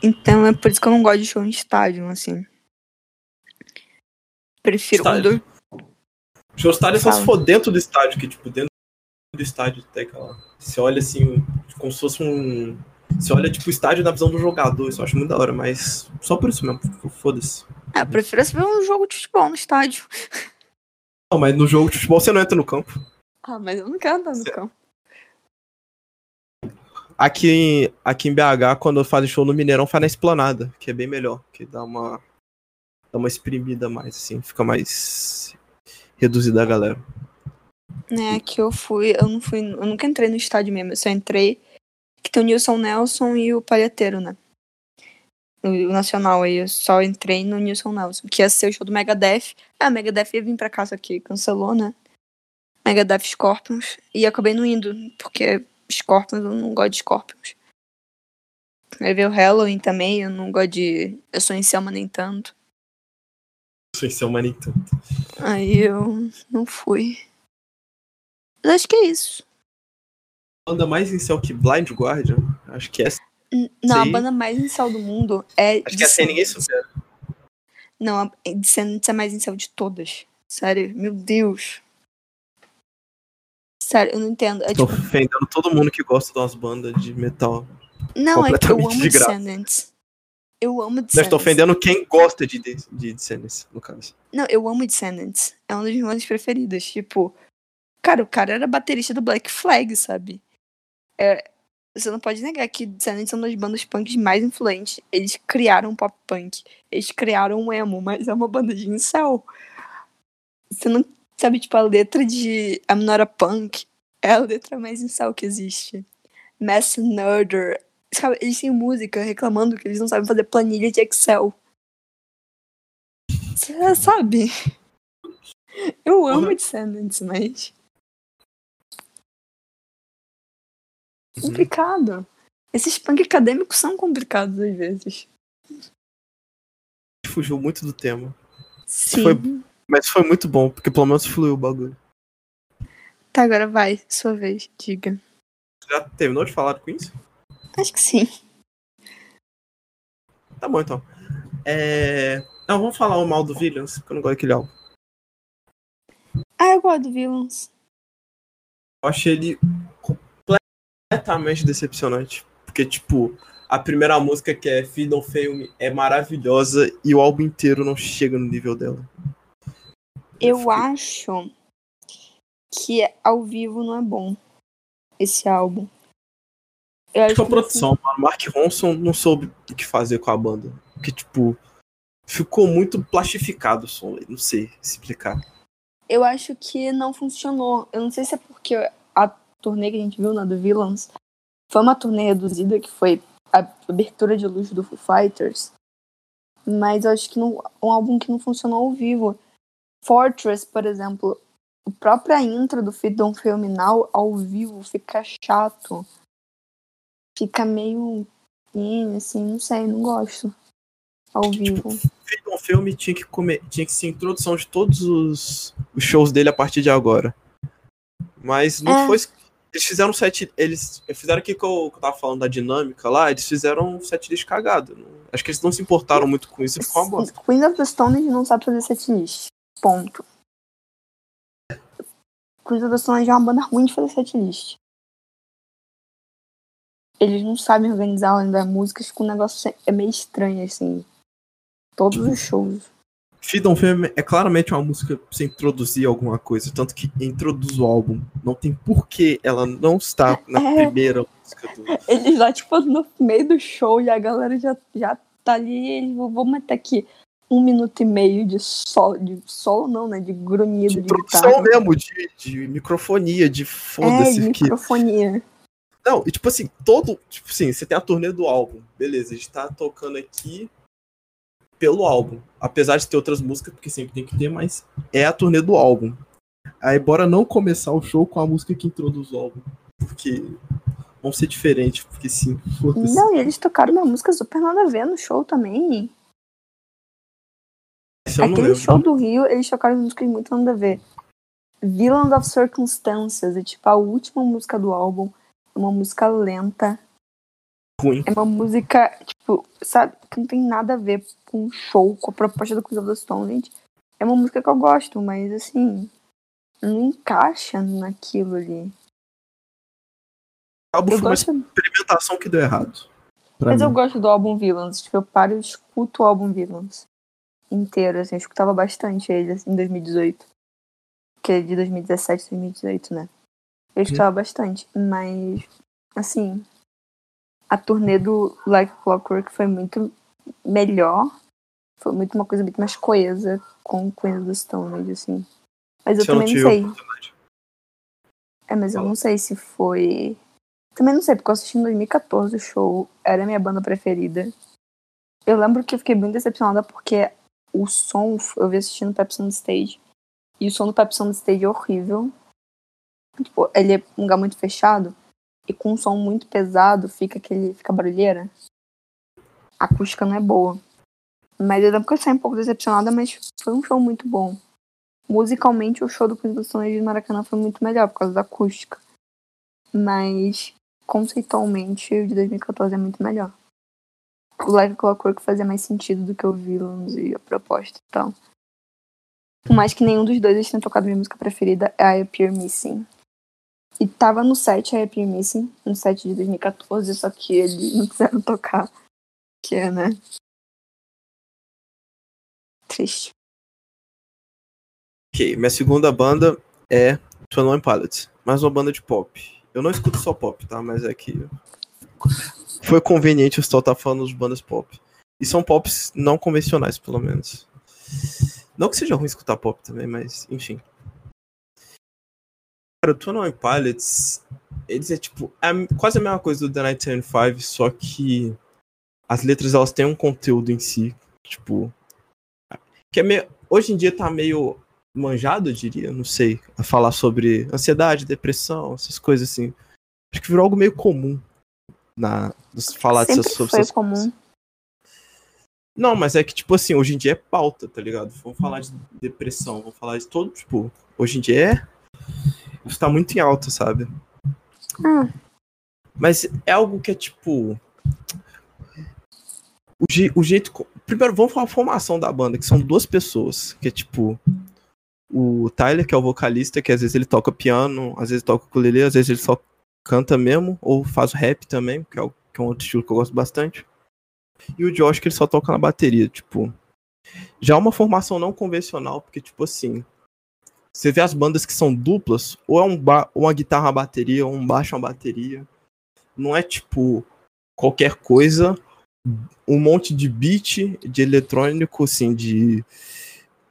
Então é por isso que eu não gosto de show em estádio, assim. Prefiro estádio. quando. Show estádio é só se for dentro do estádio, que tipo, dentro do estádio tem aquela. Você olha assim, como se fosse um. Você olha tipo o estádio na visão do jogador, isso eu acho muito da hora, mas só por isso mesmo, foda-se. É, eu prefiro ver um jogo de futebol no estádio. Não, mas no jogo de futebol você não entra no campo. Ah, mas eu não quero andar no você... campo. Aqui, aqui em BH, quando fazem show no Mineirão, faz na esplanada, que é bem melhor, que dá uma dá uma exprimida mais, assim, fica mais reduzida a galera. É, que eu fui, eu não fui, eu nunca entrei no estádio mesmo, eu só entrei que tem o Nilson Nelson e o Palheteiro, né? O, o Nacional aí, eu só entrei no Nilson Nelson, que ia ser o show do Megadeth. Ah, Megadeth ia vir pra casa aqui, cancelou, né? Megadeth Scorpions, e acabei não indo, porque Scorpions, eu não gosto de Scorpions. Aí veio o Halloween também, eu não gosto de. Eu sou em Selma nem tanto. Eu sou em Selma nem tanto. Aí eu não fui. Mas acho que é isso. banda mais em céu que Blind Guardian? Acho que é. Não, a banda mais em céu do mundo é. Acho que é sem ninguém supera. Não, a Descendants é mais em céu de todas. Sério, meu Deus. Sério, eu não entendo. É, Tô tipo... ofendendo todo mundo que gosta de umas bandas de metal. Não, é que eu amo de Descendants. Eu amo Descendants. Não estou ofendendo quem gosta de, de, de Descendants, no caso. Não, eu amo Descendants. É uma das minhas bandas preferidas. Tipo, cara, o cara era baterista do Black Flag, sabe? É, você não pode negar que Descendants são uma das bandas punks mais influentes. Eles criaram pop punk. Eles criaram o emo, mas é uma banda de incel. Você não Sabe, tipo, a letra de a Punk é a letra mais insal que existe. Mass Murder. Eles têm música reclamando que eles não sabem fazer planilha de Excel. Você sabe? Eu amo uhum. Descendants, mas. Complicado. Esses punk acadêmicos são complicados às vezes. Fugiu muito do tema. Sim. Foi mas foi muito bom, porque pelo menos fluiu o bagulho. Tá, agora vai, sua vez, diga. Já terminou de falar com isso? Acho que sim. Tá bom então. É... Não, vamos falar o mal do Villains, porque eu não gosto daquele álbum. Ah, eu gosto do Villains. Eu achei ele completamente decepcionante. Porque, tipo, a primeira música, que é Freedom Fame, é maravilhosa e o álbum inteiro não chega no nível dela. Eu acho que ao vivo não é bom esse álbum. Eu acho que a produção, assim... mano. Mark Ronson não soube o que fazer com a banda. Porque, tipo, ficou muito plastificado o som. Não sei explicar. Eu acho que não funcionou. Eu não sei se é porque a turnê que a gente viu na do Villains foi uma turnê reduzida, que foi a abertura de luz do Foo Fighters. Mas eu acho que não, um álbum que não funcionou ao vivo. Fortress, por exemplo, a própria intro do Don't Film Now ao vivo fica chato. Fica meio. assim, não sei, não gosto. Ao vivo. Fit um filme tinha que comer, tinha que ser introdução de todos os, os shows dele a partir de agora. Mas não É. foi. Eles fizeram set. Eles fizeram aqui que eu, que eu tava falando da dinâmica lá, eles fizeram set list cagado. Acho que eles não se importaram muito com isso e ficou uma bosta. Queen of the Stone não sabe fazer setlist. Ponto. Queen of the Stone é uma banda ruim de fazer setlist. Eles não sabem organizar ainda músicas com um negócio é meio estranho, assim. Todos os shows. Feed on Film é claramente uma música pra você introduzir alguma coisa, tanto que introduz o álbum. Não tem porquê ela não estar na É. primeira música do. Eles lá, tipo, no meio do show e a galera já, já tá ali. e Eles vão meter aqui um minuto e meio de solo, de solo não, né? De grunhido De de, produção guitarra. mesmo, de, de microfonia, de É, foda-se. de que... Não, e tipo assim, todo. Tipo assim, você tem a turnê do álbum. Beleza, a gente tá tocando aqui pelo álbum. Apesar de ter outras músicas, porque sempre tem que ter, mas é a turnê do álbum. Aí bora não começar o show com a música que introduz o álbum. Porque vão ser diferentes, porque sim. Não, e eles tocaram uma música super nada a ver no show também. Aquele show do Rio, eles tocaram músicas muito nada a ver. Villain of Circumstances é tipo a última música do álbum. É uma música lenta. Ruim. É uma música, tipo, sabe, que não tem nada a ver com o show, com a proposta do of the Stone Age. É uma música que eu gosto, mas assim, não encaixa naquilo ali. O álbum Eu foi uma gosto, experimentação que deu errado. Mas eu mim. gosto do álbum Villains. Tipo, eu paro e escuto o álbum Villains inteiro, assim, eu escutava bastante ele assim, em 2018. Que é de 2017, 2018, né? Eu escutava bastante, mas assim, a turnê do Like Clockwork foi muito melhor. Foi muito uma coisa muito mais coesa com Queen of the Stone Age, assim. Mas eu eu também não sei. É, mas eu Fala. não sei se foi. Também não sei, porque eu assisti em 2014 o show, era a minha banda preferida. Eu lembro que eu fiquei bem decepcionada porque o som, eu vi assistindo Pepsi on Stage, e o som do Pepsi on Stage é horrível. Tipo, ele é um lugar muito fechado, e com um som muito pesado, fica aquele. fica barulheira. A acústica não é boa. Mas eu eu saí um pouco decepcionada, mas foi um show muito bom. Musicalmente, o show do Stone Age de Maracanã foi muito melhor por causa da acústica. Mas, conceitualmente, o de 2014 é muito melhor. O Like Clockwork fazia mais sentido do que o Villains e a proposta e tal. Por mais que nenhum dos dois tenha tocado minha música preferida, é I Appear Missing. E tava no set Appear Missing, no set de 2014, só que eles não quiseram tocar. Que é, né? Triste. Ok, minha segunda banda é Twenty One Pilots, mais uma banda de pop. Eu não escuto só pop, tá? Mas é que foi conveniente Stoll estar falando de bandas pop. E são pops não convencionais, pelo menos. Não que seja ruim escutar pop também, mas enfim. Cara, o One Pilots, eles é tipo, é quase a mesma coisa do The 1975, só que as letras elas têm um conteúdo em si, tipo, que é meio, hoje em dia tá meio manjado, eu diria, não sei, a falar sobre ansiedade, depressão, essas coisas assim. Acho que virou algo meio comum na falar Sempre dessas, sobre foi essas comum. coisas. Não, mas é que, tipo assim, hoje em dia é pauta, tá ligado? Vamos falar de depressão, vamos falar de todo, tipo, hoje em dia é. Isso tá muito em alta, sabe? Ah, Mas é algo que é tipo. O, je- o jeito. Primeiro, vamos falar a formação da banda, que são duas pessoas. Que é tipo. O Tyler, que é o vocalista, que às vezes ele toca piano, às vezes toca ukulele, às vezes ele só canta mesmo, ou faz rap também, que é, o- que é um outro estilo que eu gosto bastante. E o Josh, que ele só toca na bateria, tipo. Já é uma formação não convencional, porque, tipo assim. Você vê as bandas que são duplas, ou é um uma guitarra, uma bateria, ou um baixo, uma bateria. Não é tipo qualquer coisa, um monte de beat de eletrônico, assim, de,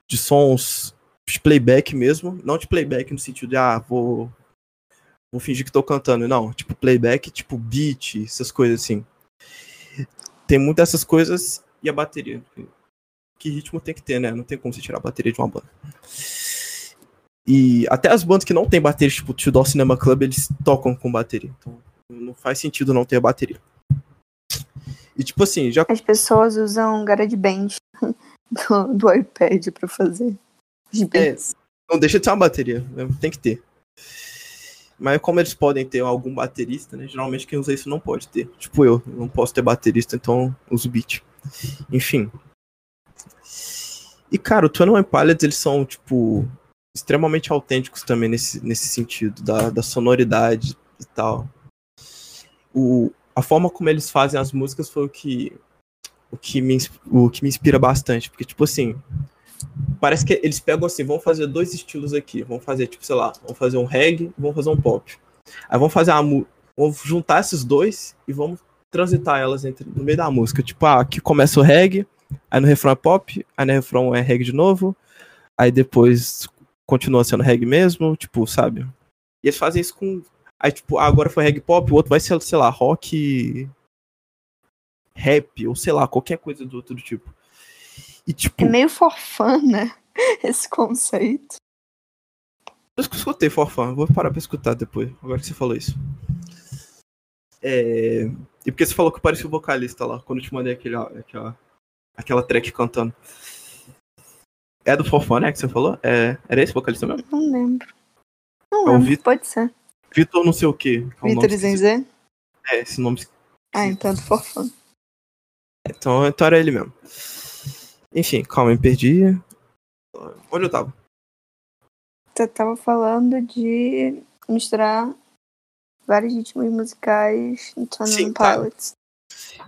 de sons de playback mesmo. Não de playback no sentido de, ah, vou, vou fingir que tô cantando. Não, tipo playback, tipo beat, essas coisas assim. Tem muitas dessas coisas e a bateria. Que ritmo tem que ter, né? Não tem como você tirar a bateria de uma banda. E até as bandas que não tem bateria, tipo o Tudor Cinema Club, eles tocam com bateria. Então não faz sentido não ter bateria. E tipo assim, já. As pessoas usam GarageBand do, do iPad pra fazer os É, não deixa de ser uma bateria, né? tem que ter. Mas como eles podem ter algum baterista, né? Geralmente quem usa isso não pode ter. Tipo eu, não posso ter baterista, então uso beat. Enfim. E cara, o Twenty One Pilots, eles são, tipo, extremamente autênticos também nesse, nesse sentido, da, da sonoridade e tal. O, a forma como eles fazem as músicas foi o que, o que, me, o que me inspira bastante. Porque, tipo assim, parece que eles pegam assim, vamos fazer dois estilos aqui. Vamos fazer, tipo, sei lá, vamos fazer um reggae e vamos fazer um pop. Aí vamos fazer a Vamos juntar esses dois e vamos transitar elas entre, no meio da música. Tipo, ah, aqui começa o reggae, aí no refrão é pop, aí no refrão é reggae de novo, aí depois continua sendo reggae mesmo, tipo, sabe? E eles fazem isso com. Aí, tipo, ah, agora foi reggae pop, o outro vai ser, sei lá, rock. rap, ou sei lá, qualquer coisa do outro tipo. E, tipo, É meio forfã, né? Esse conceito. Eu escutei Forfã, vou parar pra escutar depois, agora que você falou isso. É... E porque você falou que parecia o vocalista lá, quando eu te mandei aquele, aquela, aquela track cantando. É do Forfã, né, que você falou? É... Era esse vocalista mesmo? Não lembro. Não É o lembro, Vitor- pode ser. Vitor não sei o quê. que é Vitor. Zenzé? É, esse nome. Ah, então é do forfã. Então, então era ele mesmo. Enfim, calma, me perdi. Onde eu tava? Você tava falando de misturar vários ritmos musicais no Sim, tá. Pilots.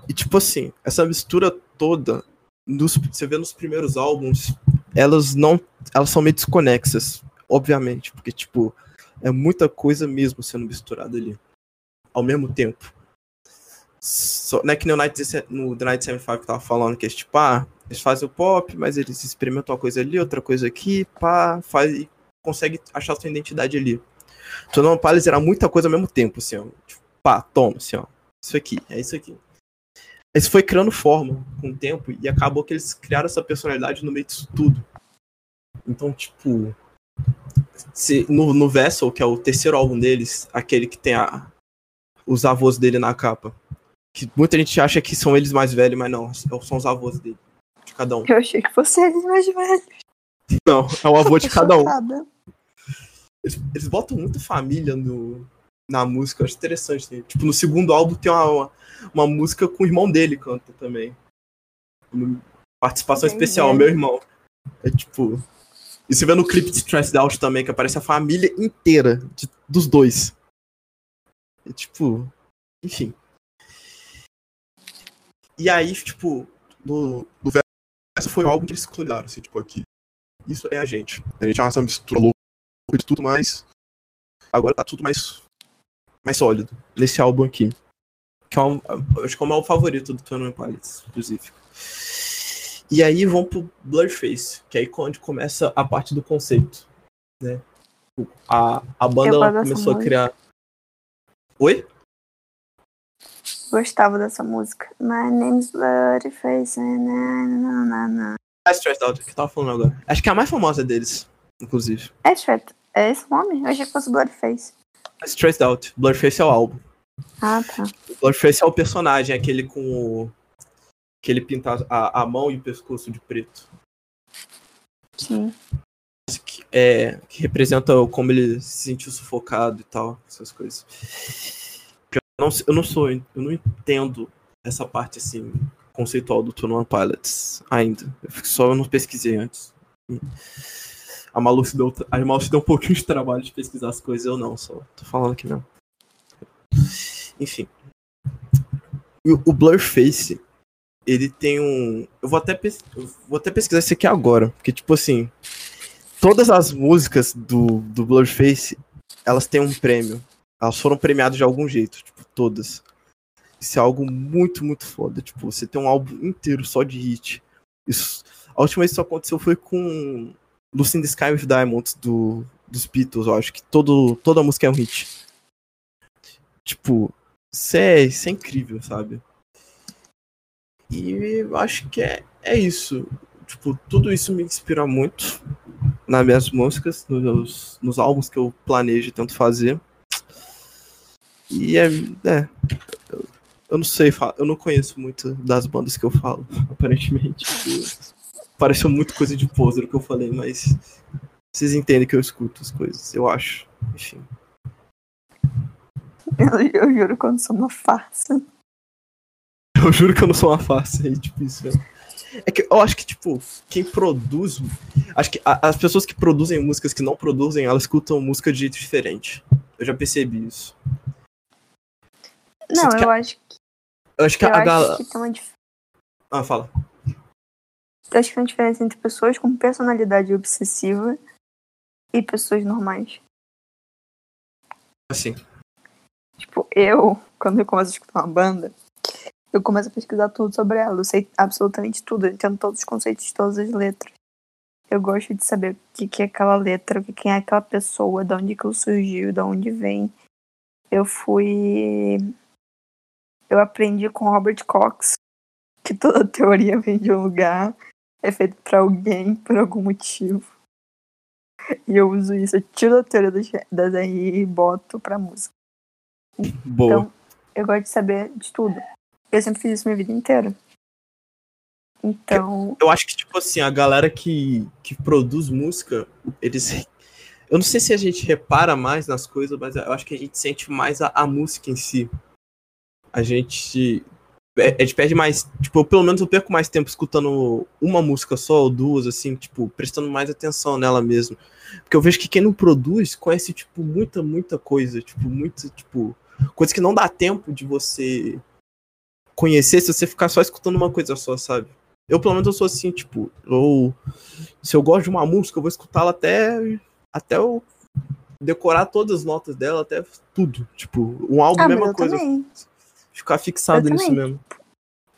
E tipo assim, essa mistura toda, nos- você vê nos primeiros álbuns, elas não. Elas são meio desconexas, obviamente, porque, tipo, é muita coisa mesmo sendo misturada ali. Ao mesmo tempo. Só, não é que nem o Night, 17 no Night 75 que tava falando, que é tipo, ah, eles fazem o pop, mas eles experimentam uma coisa ali, outra coisa aqui, pá, faz e consegue achar sua identidade ali. Sonoma Palace era muita coisa ao mesmo tempo, assim, ó. Tipo, pá, toma, assim, ó. Isso aqui, é isso aqui. Isso foi criando forma com o tempo e acabou que eles criaram essa personalidade no meio disso tudo. Então, tipo. Se, no, no Vessel, que é o terceiro álbum deles, aquele que tem a, os avós dele na capa. Que muita gente acha que são eles mais velhos, mas não, são os avós dele. De cada um. Eu achei que fosse eles mais velhos. Não, é o avô de cada um. Eles, eles botam muito família no, na música, eu acho interessante. né? Tipo, no segundo álbum tem uma, uma, uma música com o irmão dele canta também. Uma Participação Bem especial, meu irmão. É tipo. E você vê no clipe de Stressed Out também, que aparece a família inteira de- dos dois. É tipo. Enfim. E aí, tipo, no, no verso foi o álbum que eles cuidaram, assim, tipo, aqui. Isso é a gente. A gente é uma mistura louca de tudo mais. Agora tá tudo mais. mais sólido. Nesse álbum aqui. Que é um, acho que é o meu favorito do Tony Pilots, inclusive. E aí vão pro Blurface, que é aí onde começa a parte do conceito. Né? A, a banda começou a música. criar. Oi? Gostava dessa música. My name's Blurryface. Na, na, na, na. A Stressed Out, que eu tava falando agora. Acho que é a mais famosa deles, inclusive. É, Shred, é esse o nome? Eu achei que fosse Blurryface. A Stressed Out. Blurface é o álbum. Ah, tá. O é o personagem, aquele com o. que ele pinta a, a mão e o pescoço de preto. Sim. que, é, que representa como ele se sentiu sufocado e tal, essas coisas. Eu não, eu não sou, eu não entendo essa parte assim conceitual do Tune One Pilots ainda. Eu só eu não pesquisei antes. A Malu se deu, a Malu se deu um pouquinho de trabalho de pesquisar as coisas, eu não, só tô falando aqui não. Enfim. O, Blurface, ele tem um. Eu vou até, pes- eu vou até pesquisar isso aqui agora, porque tipo assim todas as músicas do, do Blurface, elas têm um prêmio. Elas foram premiadas de algum jeito, tipo, todas. Isso é algo muito, muito foda. Tipo, você tem um álbum inteiro só de hit. Isso, a última vez que isso aconteceu foi com Lucy in the Sky with Diamonds, do, dos Beatles, eu acho que todo, toda música é um hit. Tipo, isso é, isso é incrível, sabe? E eu acho que é, é isso. Tipo, tudo isso me inspira muito nas minhas músicas, nos, nos álbuns que eu planejo e tento fazer. E é. é eu, eu não sei, eu não conheço muito das bandas que eu falo, aparentemente. Pareceu muito coisa de poser o que eu falei, mas vocês entendem que eu escuto as coisas, eu acho. Enfim. Eu, eu juro que eu não sou uma farsa. Eu juro que eu não sou uma farsa, é tipo isso. É que eu acho que, tipo, quem produz. Acho que a, as pessoas que produzem músicas que não produzem, elas escutam música de jeito diferente. Eu já percebi isso. Não, eu acho que. Eu acho que eu a galera. Uma... Ah, fala. Eu acho que tem uma diferença entre pessoas com personalidade obsessiva e pessoas normais. Assim. Tipo, eu, quando eu começo a escutar uma banda, eu começo a pesquisar tudo sobre ela. Eu sei absolutamente tudo, eu entendo todos os conceitos de todas as letras. Eu gosto de saber o que, que é aquela letra, o que, quem é aquela pessoa, de onde que surgiu, de onde vem. Eu fui. Eu aprendi com Robert Cox que toda teoria vem de um lugar, é feito para alguém por algum motivo. E eu uso isso, eu tiro a teoria das, das aí e boto pra música. Boa. Então, eu gosto de saber de tudo. Eu sempre fiz isso minha vida inteira. Então. Eu acho que, tipo assim, a galera que, que produz música, eles. Eu não sei se a gente repara mais nas coisas, mas eu acho que a gente sente mais a, a música em si. A gente. A gente perde mais. Tipo, eu, pelo menos eu perco mais tempo escutando uma música só ou duas, assim, tipo, prestando mais atenção nela mesmo. Porque eu vejo que quem não produz conhece, tipo, muita, muita coisa. Tipo, muito, tipo. Coisa que não dá tempo de você conhecer se você ficar só escutando uma coisa só, sabe? Eu, pelo menos, eu sou assim, tipo, ou se eu gosto de uma música, eu vou escutá-la até, até eu decorar todas as notas dela, até tudo. Tipo, um álbum, ah, mesma coisa. Também. Ficar fixado eu nisso também. mesmo.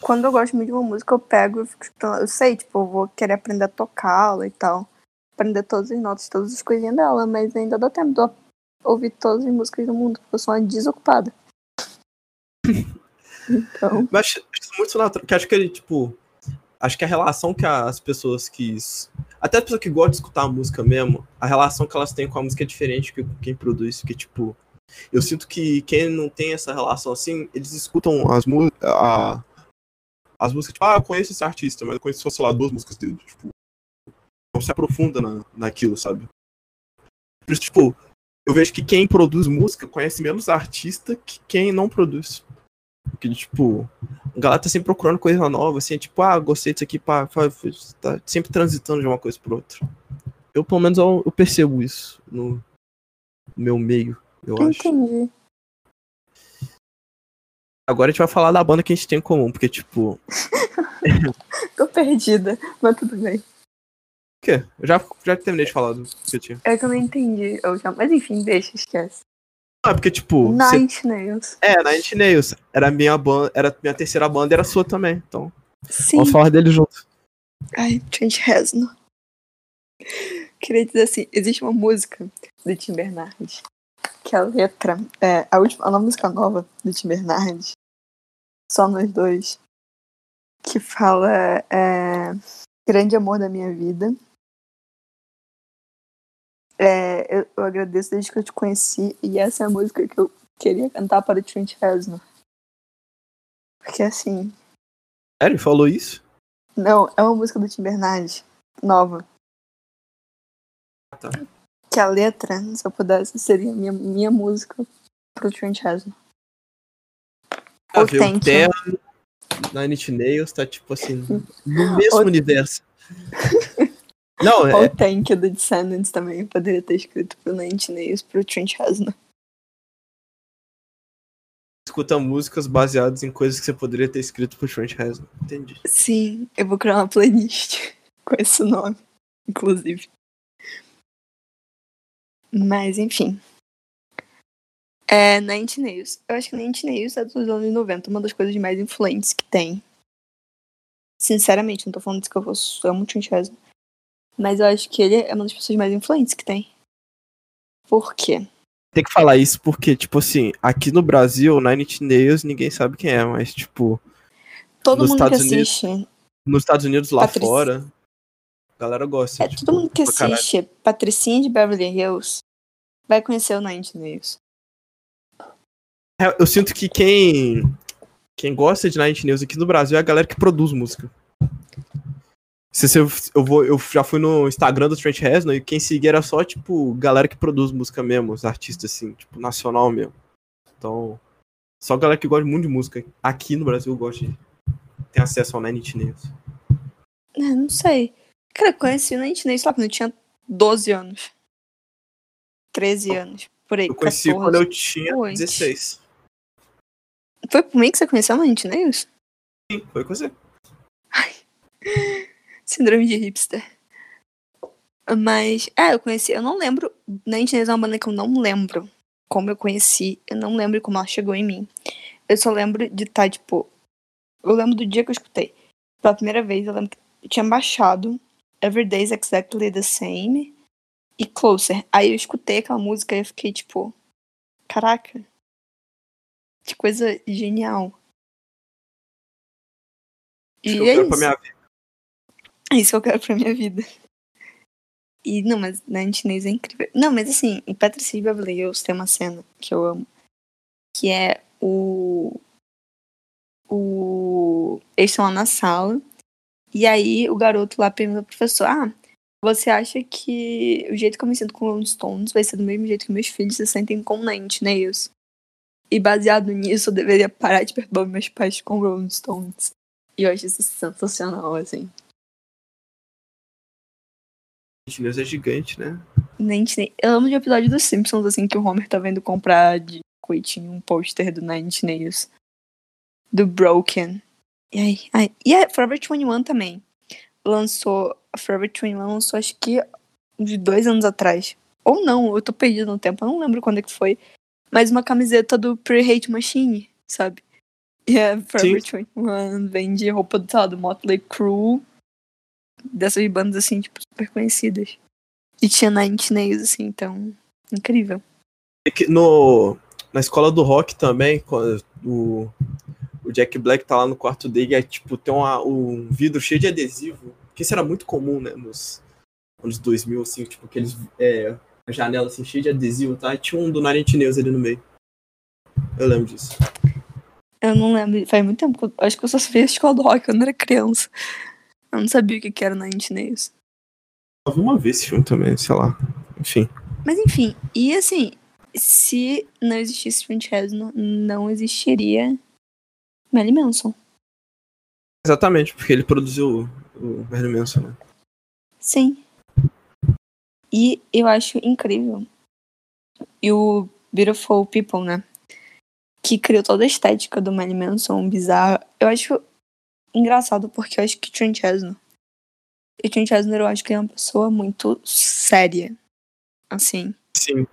Quando eu gosto muito de uma música, eu pego e fico escutando. Eu sei, tipo, eu vou querer aprender a tocá-la e tal. Aprender todas as notas, todas as coisinhas dela, mas ainda dá tempo de ouvir todas as músicas do mundo, porque eu sou uma desocupada. Então. Mas acho muito natural, que acho que ele, tipo. Acho que a relação que as pessoas que. Até as pessoas que gostam de escutar a música mesmo, a relação que elas têm com a música é diferente que quem produz. Que, tipo, eu sinto que quem não tem essa relação assim, eles escutam as músicas. As músicas, tipo, ah, eu conheço esse artista, mas eu conheço, sei lá, duas músicas dele. Tipo, não se aprofunda na, naquilo, sabe? Por isso, tipo, eu vejo que quem produz música conhece menos artista que quem não produz. Porque, tipo, a galera tá sempre procurando coisa nova, assim, é tipo, ah, gostei disso aqui, pá, tá sempre transitando de uma coisa pra outra. Eu, pelo menos, eu, eu percebo isso no meu meio, eu acho. Entendi. Agora a gente vai falar da banda que a gente tem em comum, porque, tipo. Tô perdida, mas tudo bem. O quê? Eu já, já terminei de falar do que eu tinha. É que eu não entendi. Eu já... Mas enfim, deixa, esquece. Ah, porque, tipo. Nine cê... Nails. É, Nine Nails. Era a minha banda, era a minha terceira banda e era sua também. Então. Sim. Vamos falar dele junto. Ai, Trent Reznor. Queria dizer assim, existe uma música do Tim Bernardes que a letra é a última, a música nova do Tim Bernardes, só nós dois, que fala é, grande amor da minha vida. É, eu, eu, agradeço desde que eu te conheci e essa é a música que eu queria cantar para o Trent Reznor. Porque assim. Sério? Falou isso? Não, é uma música do Tim Bernardes, nova. Tá. Que a letra, se eu pudesse, seria minha, minha música pro Trent Reznor. Ah, o terno, Nine Nails tá tipo assim, no mesmo universo. Não, é... O Tank do Descendants também poderia ter escrito pro Nine Nails pro Trent Reznor. Escuta músicas baseadas em coisas que você poderia ter escrito pro Trent Reznor. Entendi. Sim, eu vou criar uma playlist com esse nome, inclusive. Mas, enfim. É, Nine Nails. Eu acho que Nine Nails é dos anos 90, uma das coisas mais influentes que tem. Sinceramente, não tô falando disso que eu amo Trent Reznor. Mas eu acho que ele é uma das pessoas mais influentes que tem. Por quê? Tem que falar isso porque, tipo assim, aqui no Brasil, Nine Inch Nails, ninguém sabe quem é, mas, tipo... Todo mundo Estados que assiste... Unidos, nos Estados Unidos, lá Patrícia. fora... A galera gosta. É, tipo, todo mundo que caralho. assiste Patricinha de Beverly Hills vai conhecer o Nine Nails. É, Eu sinto que quem quem gosta de Night News aqui no Brasil é a galera que produz música. Se você, eu, vou, eu já fui no Instagram do Trent Reznor e quem seguia era só, tipo, galera que produz música mesmo, os artistas, assim, tipo, nacional mesmo. Então, só galera que gosta muito de música aqui no Brasil gosta de ter acesso ao Nine Inch Nails. É, não sei. Cara, eu conheci o Nine Nails lá quando eu tinha 12 anos. 13 anos. Por aí. Eu conheci 14. quando eu tinha Oi. 16. Foi por mim que você conheceu o Nine Nails? Sim, foi com você. Síndrome de hipster. Mas, é, eu conheci, eu não lembro. Nine Nails é uma banda que eu não lembro como eu conheci. Eu não lembro como ela chegou em mim. Eu só lembro de estar, tipo. Eu lembro do dia que eu escutei. Pela primeira vez, eu lembro que eu tinha baixado Everyday's Exactly the Same e Closer. Aí eu escutei aquela música e eu fiquei, tipo. Caraca. Que coisa genial. E eu é isso. pra minha vida. É isso que eu quero pra minha vida. E, não, mas Nine Nails é incrível. Não, mas assim, em Patricia Hills tem uma cena que eu amo. Que é o... O... Eles estão lá na sala. E aí o garoto lá pergunta pro professor, ah, você acha que o jeito que eu me sinto com Rolling Stones vai ser do mesmo jeito que meus filhos se sentem com Nine Nails? E baseado nisso, eu deveria parar de perturbar meus pais com Rolling Stones. E eu acho isso sensacional, assim. News é gigante, né? Nem sei. Eu amo de episódio dos Simpsons, assim, que o Homer tá vendo comprar de coitinho um pôster do Nine Nails. Do Broken. E aí, ai. E a Forever 21 também. Lançou. A Forever 21 lançou acho que uns dois anos atrás. Ou não, eu tô perdido no tempo, eu não lembro quando é que foi. Mas uma camiseta do Pre-Hate Machine, sabe? E a Forever 21 vende roupa do, sei lá, do Motley Crue. Dessas bandas assim, tipo, super conhecidas. E tinha Nine Nails, assim, então. Incrível. É No, na escola do rock também, quando o, o Jack Black tá lá no quarto dele, é tipo, tem uma, um vidro cheio de adesivo. Que isso era muito comum, né? Nos anos 2000, assim, tipo, aqueles. É, a janela assim, cheia de adesivo, tá? E tinha um do Nine Nails ali no meio. Eu lembro disso. Eu não lembro, faz muito tempo. Acho que eu só vi a escola do rock quando era criança. Eu não sabia o que era Nine Inch Nails. Eu vi uma vez esse filme também, sei lá. Enfim. Mas enfim, e assim, se não existisse Trent Reznor, não existiria Melly Manson. Exatamente, porque ele produziu o, Marilyn Manson, né? Sim. E eu acho incrível. E o Beautiful People, né? Que criou toda a estética do Melly Manson, bizarro. Eu acho engraçado porque eu acho que Trent Reznor. E Trent Reznor eu acho que ele é uma pessoa muito séria. Assim. Sim.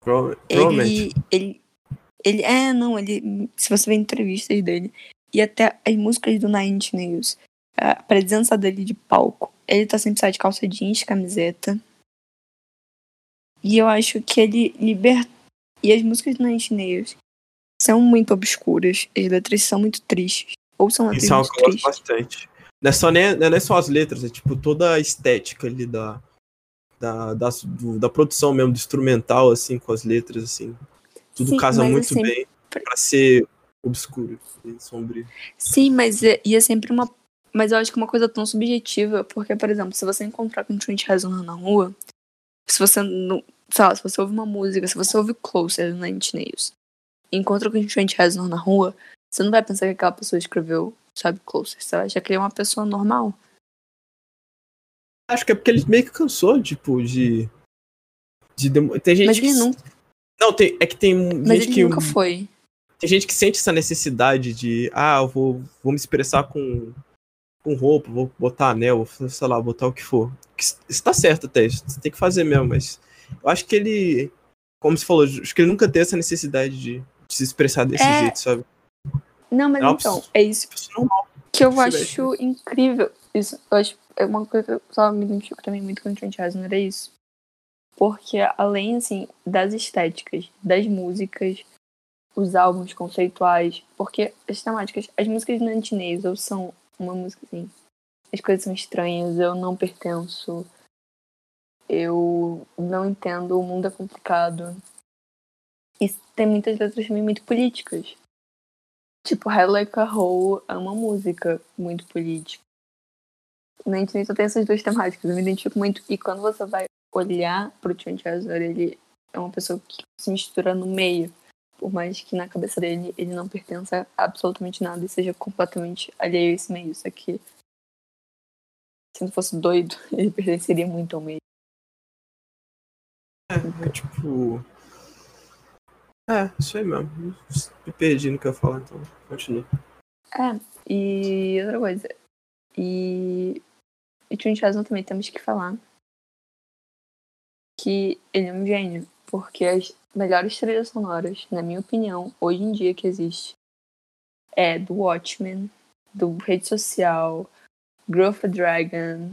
Provavelmente. Ele, ele. Ele. É, não, ele. Se você ver entrevistas dele. E até as músicas do Nine Inch Nails. A presença dele de palco. Ele tá sempre de calça jeans, camiseta. E eu acho que ele liberta. E as músicas do Nine Inch Nails são muito obscuras. As letras são muito tristes. Ou são letras Isso é algo muito que eu gosto tristes. bastante. Não é, só, nem, não é só as letras, é tipo toda a estética ali da, da, das- do- da produção mesmo, do instrumental, assim, com as letras, assim. Tudo Sim, casa mas muito é sempre- bem pra ser obscuro e sombrio. Sim, mas é, e é sempre uma. Mas eu acho que é uma coisa tão subjetiva, porque, por exemplo, se você encontrar com o Trent Reznor na rua, se você não. Sei lá, se você ouve uma música, se você ouve Closer do Nine Inch Nails, encontra com o Trent Reznor na rua, você não vai pensar que aquela pessoa escreveu, sabe, Closer. Você vai achar que ele é uma pessoa normal. Acho que é porque ele meio que cansou, tipo, de. de demo- Tem gente Mas que. ele, não, Não, tem, é que tem mas gente ele que. nunca foi. Tem gente que sente essa necessidade de, ah, eu vou, vou me expressar com, com roupa, vou botar anel, vou, sei lá, botar o que for. Isso tá certo até, isso você tem que fazer mesmo, mas eu acho que ele, como você falou, acho que ele nunca teve essa necessidade de, de se expressar desse É. jeito, sabe? Não, mas Não, então, é isso que eu acho incrível. Isso, eu acho, é uma coisa que eu só me identifico também muito com o Trent Reznor, é isso. Porque além, assim, das estéticas, das músicas, os álbuns conceituais, porque as temáticas, as músicas do Nantinês ou são uma música, assim, as coisas são estranhas, eu não pertenço, eu não entendo, o mundo é complicado. E tem muitas letras também muito políticas. Tipo, a Hole é uma música muito política. Na internet só tem essas duas temáticas, eu me identifico muito. E quando você vai olhar pro Trent Reznor, ele é uma pessoa que se mistura no meio. Por mais que na cabeça dele ele não pertença a absolutamente nada e seja completamente alheio a esse meio. Isso aqui, se não fosse doido, ele pertenceria muito ao meio. É, é tipo. É, isso aí mesmo. Me perdi no que eu ia falar, então continua. É, e outra coisa. E. E Trent Reznor também temos que falar que ele é um gênio, porque as melhores trilhas sonoras, na minha opinião, hoje em dia que existe, é do Watchmen, do Rede Social, Growth Dragon,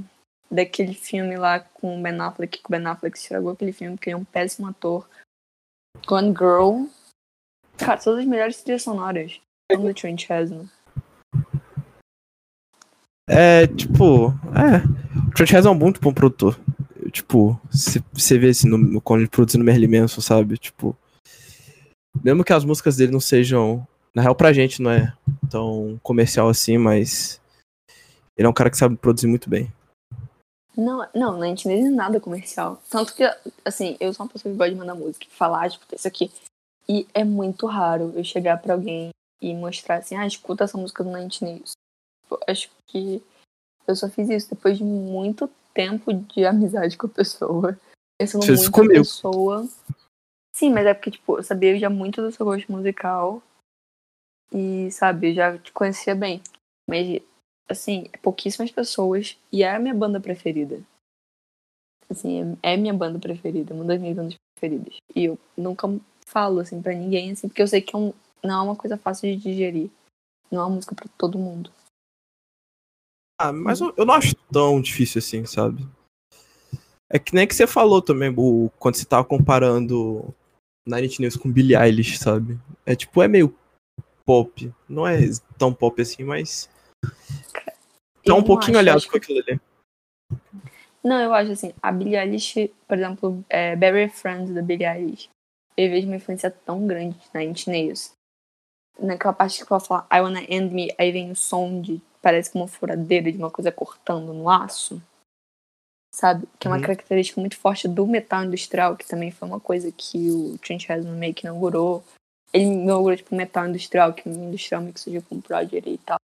daquele filme lá com o Ben Affleck, que o Ben Affleck estragou aquele filme porque ele é um péssimo ator. Gone Girl. Cara, todas as melhores trilhas sonoras são do Trent Reznor. É, tipo, é. O Trent Reznor é um muito bom produtor. Tipo, você vê assim, no, quando ele produzindo Merlin Manson, sabe? Tipo, mesmo que as músicas dele não sejam, na real pra gente não é tão comercial assim, mas ele é um cara que sabe produzir muito bem. Não, não, a gente nem é nada comercial. Tanto que, assim, eu sou uma pessoa que gosta de mandar música, falar, tipo, isso aqui. E é muito raro eu chegar pra alguém e mostrar assim, ah, escuta essa música do Night News. Acho que eu só fiz isso depois de muito tempo de amizade com a pessoa. Eu sou muito comigo. pessoa. Sim, mas é porque, tipo, eu sabia já muito do seu gosto musical. E, sabe, eu já te conhecia bem. Mas assim, pouquíssimas pessoas e é a minha banda preferida. Assim, é, é minha banda preferida, uma das minhas bandas preferidas. E eu nunca falo, assim, pra ninguém, assim, porque eu sei que é um, não é uma coisa fácil de digerir. Não é uma música pra todo mundo. Ah, mas eu, eu não acho tão difícil assim, sabe? É que nem que você falou também, o, quando você tava comparando Night News com Billie Eilish, sabe? É tipo, é meio pop. Não é tão pop assim, mas Tá um pouquinho aliado com aquilo ali. Não, eu acho assim, a Billie Eilish, por exemplo, é, Barry Friends da Billie Eilish, eu vejo uma influência tão grande na Inch Nails. Naquela parte que ela fala I wanna end me, aí vem o som de parece que uma furadeira de uma coisa cortando no aço. Sabe? Que é uma uhum. característica muito forte do metal industrial, que também foi uma coisa que o Trent Reznor meio que inaugurou. Ele inaugurou, tipo, metal industrial, que o industrial meio que surgiu com o Prodigy e tal.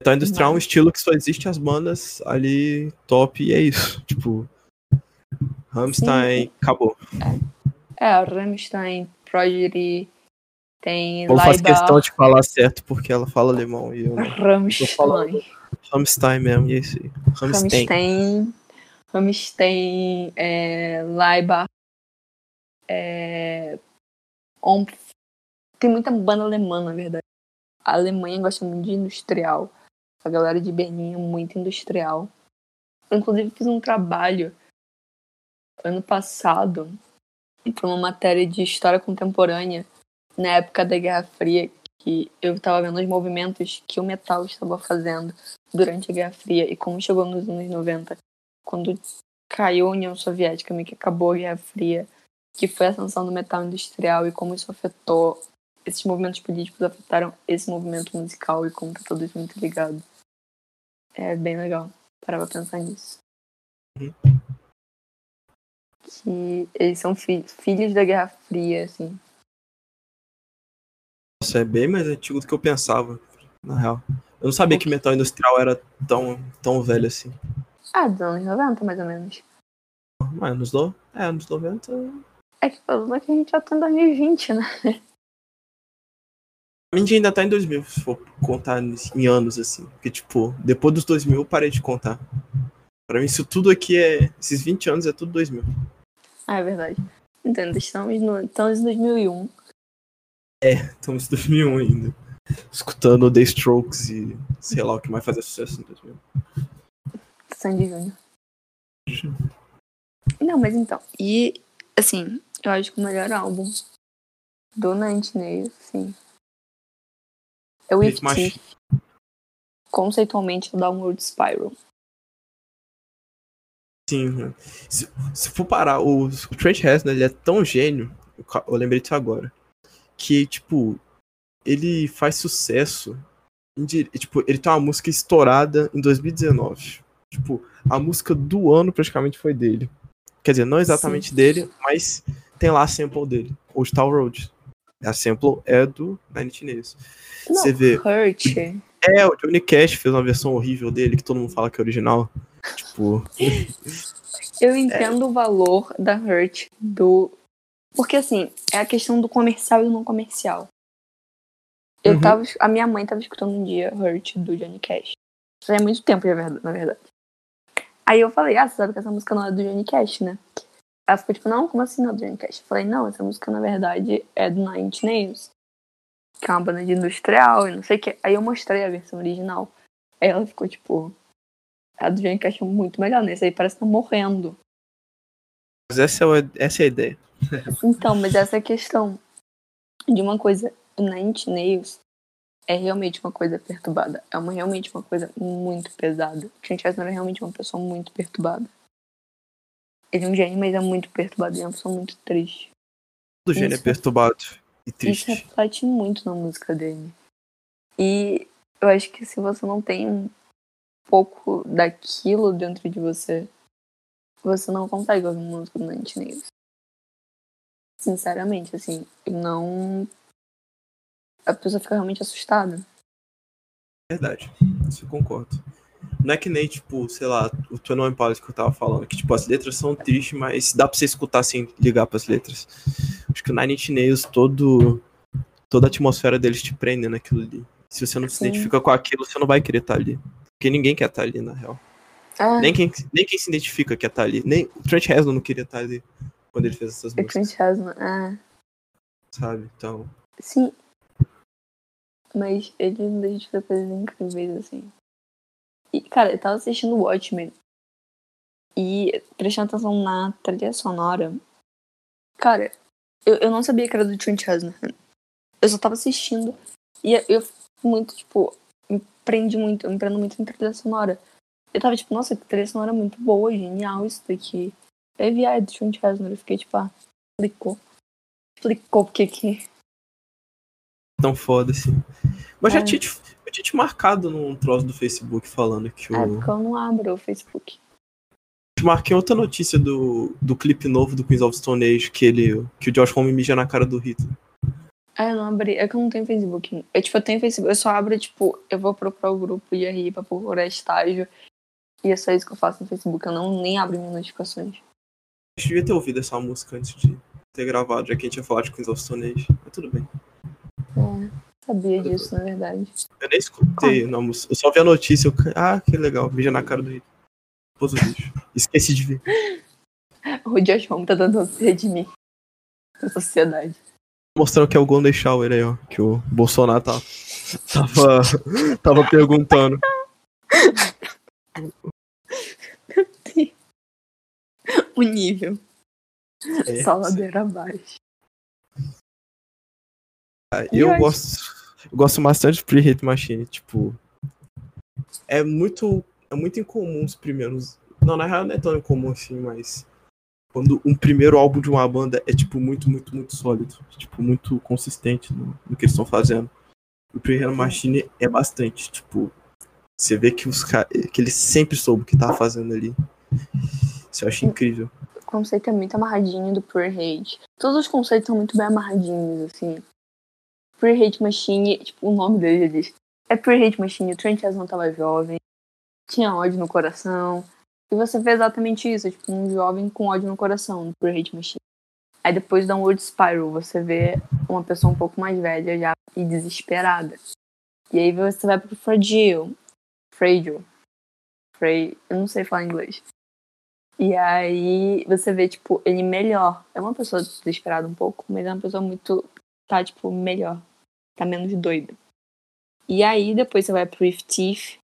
Metal industrial é um estilo que só existe as bandas ali top e é isso. Tipo, Rammstein, Sim. acabou. É, é Rammstein, Prodigy, tem Vou fazer questão de falar certo porque ela fala alemão e eu Rammstein. Rammstein mesmo, e é isso aí. Rammstein. Rammstein, é, Leibach, é, Tem muita banda alemã, na verdade. A Alemanha gosta muito de industrial. A galera de Berlim é muito industrial. Eu, inclusive, fiz um trabalho ano passado para uma matéria de história contemporânea na época da Guerra Fria, que eu estava vendo os movimentos que o metal estava fazendo durante a Guerra Fria e como chegou nos anos 90, quando caiu a União Soviética, meio que acabou a Guerra Fria, que foi a ascensão do metal industrial e como isso afetou, esses movimentos políticos afetaram esse movimento musical e como tá tudo muito ligado. É bem legal parar pra pensar nisso. Uhum. Que eles são fi filhos da Guerra Fria, assim. Nossa, é bem mais antigo do que eu pensava, na real. Eu não sabia que metal industrial era tão, tão velho assim. Ah, dos anos 90, mais ou menos. Mas nos, do... é, nos 90. É que o problema é que a gente já tá em 2020, né? A gente ainda tá em 2000, se for contar em anos, assim. Porque, tipo, depois dos 2000 eu parei de contar. Pra mim, isso tudo aqui é. Esses 20 anos é tudo 2000. Ah, é verdade. Entendo, estamos, no, estamos em 2001. É, estamos em 2001 ainda. Escutando The Strokes e sei lá o que mais fazer sucesso em 2000. Sandy Júnior. Não, mas então. E, assim, eu acho que o melhor álbum do Nine Nails, sim, é o If conceitualmente, o Downward Spiral. Sim. né? Se, se for parar, o, o Trent Reznor, ele é tão gênio, eu eu lembrei disso agora, que, tipo, ele faz sucesso, indi- tipo, ele tem uma música estourada em 2019. Tipo, a música do ano praticamente foi dele. Quer dizer, não exatamente Sim. dele, mas tem lá a sample dele, Old Town Road. A sample é do Nine Inch Nails. Não, Você vê. Hurt. É, o Johnny Cash fez uma versão horrível dele, que todo mundo fala que é original. Tipo, Eu entendo o valor da Hurt do. Porque assim, é a questão do comercial e do não comercial. Eu Uhum. tava. A minha mãe tava escutando um dia Hurt do Johnny Cash. Isso é muito tempo, verdade- na verdade. Aí eu falei, ah, você sabe que essa música não é do Johnny Cash, né? Ela ficou tipo, não, como assim não Cash? Eu falei, não, essa música na verdade é do Nine Inch Nails. Que é uma banda de industrial e não sei o que. Aí eu mostrei a versão original. Aí ela ficou tipo. A do Cash é muito melhor, nesse aí parece que tá morrendo. mas essa é, o- essa é a ideia. Então, mas essa é a questão de uma coisa. Nine Inch Nails é realmente uma coisa perturbada. É uma, realmente uma coisa muito pesada. O Reznor é realmente uma pessoa muito perturbada. Ele é um gênio, mas é muito perturbado. Ele é uma pessoa muito triste. Do gênio é Isso. perturbado e Isso triste. reflete muito na música dele. E eu acho que se você não tem um pouco daquilo dentro de você, você não consegue ouvir música do Nails. Sinceramente, assim, não. A pessoa fica realmente assustada. Verdade, isso eu concordo. Não é que nem, tipo, sei lá, o One Pilots que eu tava falando, que, tipo, as letras são tristes, mas dá pra você escutar sem ligar pras letras. Acho que o Nine Inch Nails, todo, toda a atmosfera deles te prende naquilo ali. Se você não se Sim. identifica com aquilo, você não vai querer estar ali. Porque ninguém quer estar ali, na real. Ah, Nem quem, nem quem se identifica quer estar ali. Nem o Trent Reznor não queria estar ali quando ele fez essas o músicas, Trent Reznor. Ah, sabe? Então, sim. Mas ele não deixa de fazer coisas incríveis, assim. E, cara, eu tava assistindo Watchmen. E prestando atenção na trilha sonora. Cara, eu, eu não sabia que era do Trent Reznor. Eu só tava assistindo. E eu, muito, tipo, me prende muito, eu me prendo muito em trilha sonora. Eu tava tipo, nossa, que trilha sonora muito boa, genial isso daqui. Aí vi, ah, é do Trent Reznor. Eu fiquei tipo, ah, explicou. Explicou porque que. tão foda assim. Mas já É. tinha, te- eu tinha te marcado num troço do Facebook falando que o. É porque eu não abro o Facebook. te marquei outra notícia do, do clipe novo do Queens of Stone Age que ele que o Josh Homme mija na cara do Hitler. É, eu não abri. É que eu não tenho Facebook. Eu, tipo, eu tenho Facebook. Eu só abro, tipo, eu vou procurar o grupo de RI pra procurar estágio. E é só isso que eu faço no Facebook. Eu não nem abro minhas notificações. A gente devia ter ouvido essa música antes de ter gravado, já que a gente ia falar de Queens of Stone Age. Mas tudo bem. É, sabia disso, na verdade. Eu nem escutei na música. Eu só vi a notícia. Eu... Ah, que legal. Mija na cara do Hitler. Pôs o vídeo. Esqueci de ver. O Josh Home tá tentando se redimir da sociedade. Mostrando que é o Golden Shower aí, ó. Que o Bolsonaro tá, tava, tava perguntando. O nível. É, Só ladeira abaixo. Ah, Eu gosto, eu gosto bastante de Pre Hate Machine, tipo. É muito. É muito incomum os primeiros. Não, na real não é tão incomum assim, mas. Quando um primeiro álbum de uma banda é, tipo, muito, muito, muito sólido. Tipo, muito consistente no, no que eles estão fazendo. O Pre Hate Machine é bastante, tipo. Você vê que os que ele sempre soube o que tava fazendo ali. Isso eu acho incrível. O conceito é muito amarradinho do Pure Hate. Todos os conceitos são muito bem amarradinhos, assim. Pure Hate Machine, tipo, o nome dele já diz. É Pure Hate Machine, o Trent Reznor tava jovem, tinha ódio no coração. E você vê exatamente isso, tipo, um jovem com ódio no coração, no Pure Hate Machine. Aí depois da World Spiral, você vê uma pessoa um pouco mais velha já e desesperada. E aí você vai pro Fragile. Fragile. Fra... Eu não sei falar inglês. E aí você vê, tipo, ele melhor. É uma pessoa desesperada um pouco, mas é uma pessoa muito. Tá, tipo, melhor. Tá menos doida. E aí depois você vai pro If Teeth,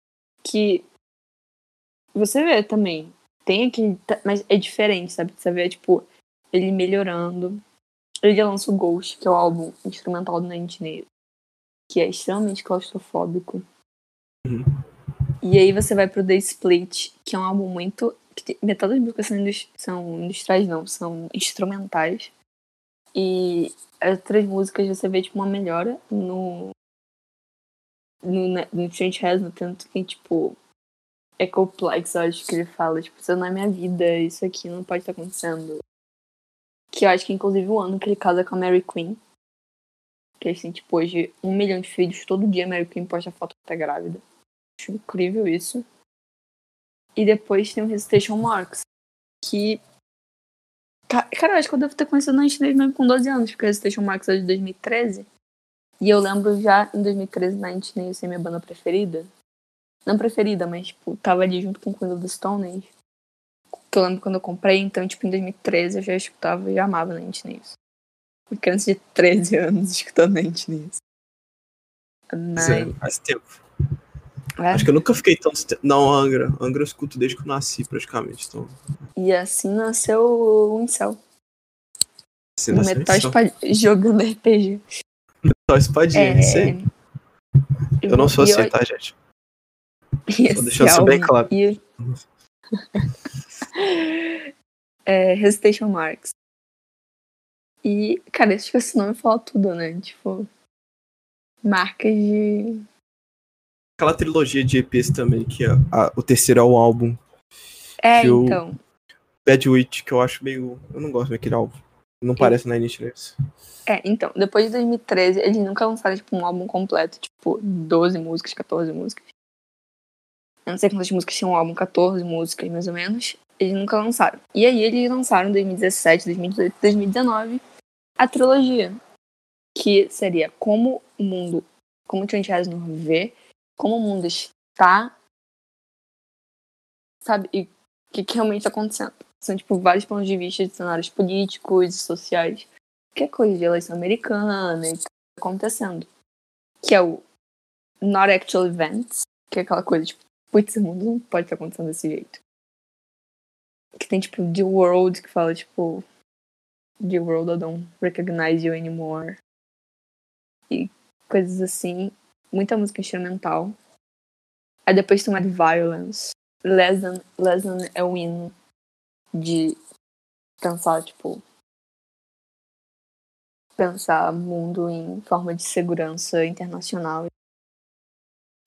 que você vê também. Tem aquele. tá- Mas é diferente, sabe? Você vê, tipo, ele melhorando. Ele lança o Ghost, que é o álbum instrumental do Nine que é extremamente claustrofóbico. Uhum. E aí você vai pro The Split, que é um álbum muito. Metade das músicas são, são industriais, não, são instrumentais. E as outras músicas você vê tipo uma melhora no. No, no Trent Reznor, tanto que, tipo, é complexo, acho que ele fala, tipo, isso não é minha vida, isso aqui não pode estar acontecendo. Que eu acho que, inclusive, o ano que ele casa com a Mary Queen. Que têm, tipo, hoje um milhão de filhos. Todo dia a Mary Queen posta foto que tá grávida. Acho incrível isso. E depois tem o Hesitation Marks. Que. Ca- Cara, eu acho que eu devo ter conhecido a Nine mesmo com 12 anos, porque o Hesitation Marks é de 2013. E eu lembro já em 2013 Nine Nails ser minha banda preferida. Não preferida, mas, tipo, tava ali junto com Queen of the Stone Age. Que eu lembro quando eu comprei, então, tipo, em 2013 eu já escutava e já amava Nine Nails. Uma criança de 13 anos escutando Nine Nails. Zé, Nine. Faz tempo. É. Acho que eu nunca fiquei tanto tempo. Não, Angra. Angra eu escuto desde que eu nasci, praticamente. Então, E assim nasceu o Incel. assim, nasceu Metal isso. Espa- jogando RPG. Metal espadinha, É... isso aí. Eu não sou assim, eu- tá, gente? esse deixando isso bem álbum- claro. E... é, Hesitation Marks. E, cara, acho que esse nome fala tudo, né? Tipo, marcas de. Aquela trilogia de EPs também, que é a- o terceiro é o álbum É, então. Bad Witch, que eu acho meio. Eu não gosto daquele álbum. Não parece na Init Nails. É, então, depois de 2013, eles nunca lançaram, tipo, um álbum completo, tipo, 12 músicas, 14 músicas. Eu não sei quantas músicas tinha um álbum, 14 músicas, mais ou menos. Eles nunca lançaram. E aí eles lançaram em 2017, 2018, 2019 a trilogia. Que seria como o mundo, como o Trent Reznor vê, como o mundo está, sabe, e o que, que realmente está acontecendo. São, tipo, vários pontos de vista de cenários políticos e sociais qualquer coisa de eleição americana e que tá acontecendo. Que é o Not Actual Events, que é aquela coisa, tipo, putz, o mundo não pode estar acontecendo desse jeito. Que tem, tipo, The World, que fala, tipo, The World, I don't recognize you anymore. E coisas assim. Muita música instrumental. Aí depois tem Mad Violence. Less than, less than é o hino de pensar, tipo, pensar mundo em forma de segurança internacional.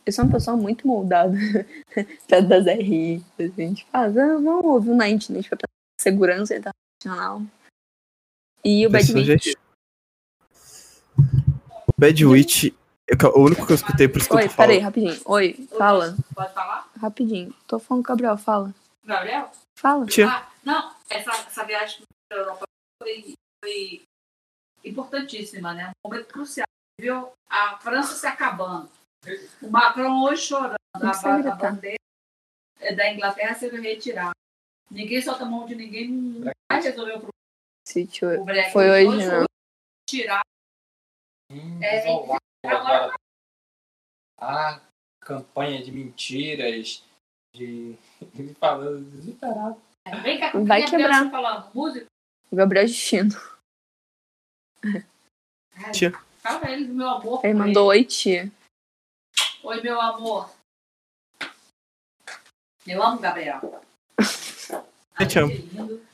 Eu sou uma pessoa muito moldada das RI. Assim, tipo, ah, vamos ouvir o Night Night pra pensar segurança internacional. E o Bad Beat. O Bad Witch, eu- o único que eu escutei por isso que Oi, falando. peraí, rapidinho. Oi, fala. Pode falar? Rapidinho. Tô falando com o Gabriel, fala. Gabriel? Fala. Tia. Ah, não, essa, essa viagem para a Europa foi, foi importantíssima, né? Um momento crucial. Viu a França se acabando. O Macron hoje chorando. A, a bandeira da Inglaterra sendo retirada. Ninguém solta a mão de ninguém, não vai resolver o problema. O Brexit Foi hoje, não. tirar. É, É, agora a campanha de mentiras, de ele falando desesperado. Vem cá, Vai é quebrar. falando música. O Gabriel Destino. Tia. Fala ele, meu amor. Ele mandou oi, tia. Oi, meu amor. Eu amo o Gabriel. Eu te amo. Ai, lindo.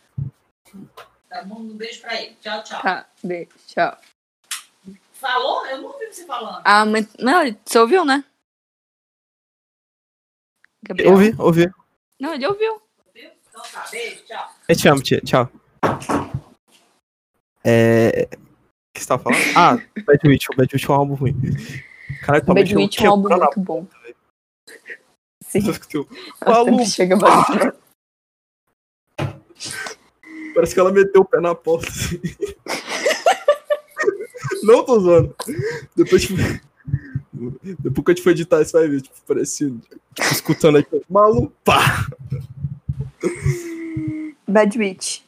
Tá bom, um beijo pra ele. Tchau, tchau. Tá, beijo, tchau. Falou? Eu não ouvi você falando. Ah, mas. Não, você ouviu, né? Gabriel? Ouvi, ouvi. Não, ele ouviu. Ouviu? Então tá, beijo, tchau. Eu te amo, tia. Tchau. É. O que você tava falando? Ah, Bad Witch. O Bad Witch é um álbum ruim. Caralho, tua Bad Witch é um álbum muito bom. Sim, Maluco. chega. Parece que ela meteu o pé na porta. assim. Não tô zoando. Depois, tipo, depois que a gente for editar, você vai ver, tipo, parecendo. Tipo, escutando aqui. Maluco, pá! Bad Witch.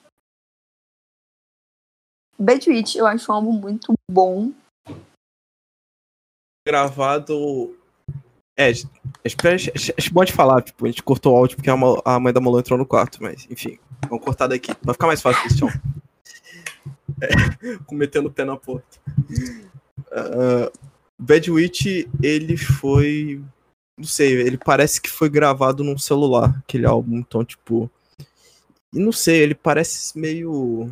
Bad Witch, eu acho um álbum muito bom. Gravado. É, acho, acho, bom de falar, tipo, a gente cortou o áudio porque a, a mãe da Molô entrou no quarto, mas enfim, vamos cortar daqui. Vai ficar mais fácil esse chão. É, com metendo o pé na porta. Ah, Bad Witch, ele foi Não sei, ele parece que foi gravado num celular, aquele álbum. Então, tipo. E não sei, ele parece meio.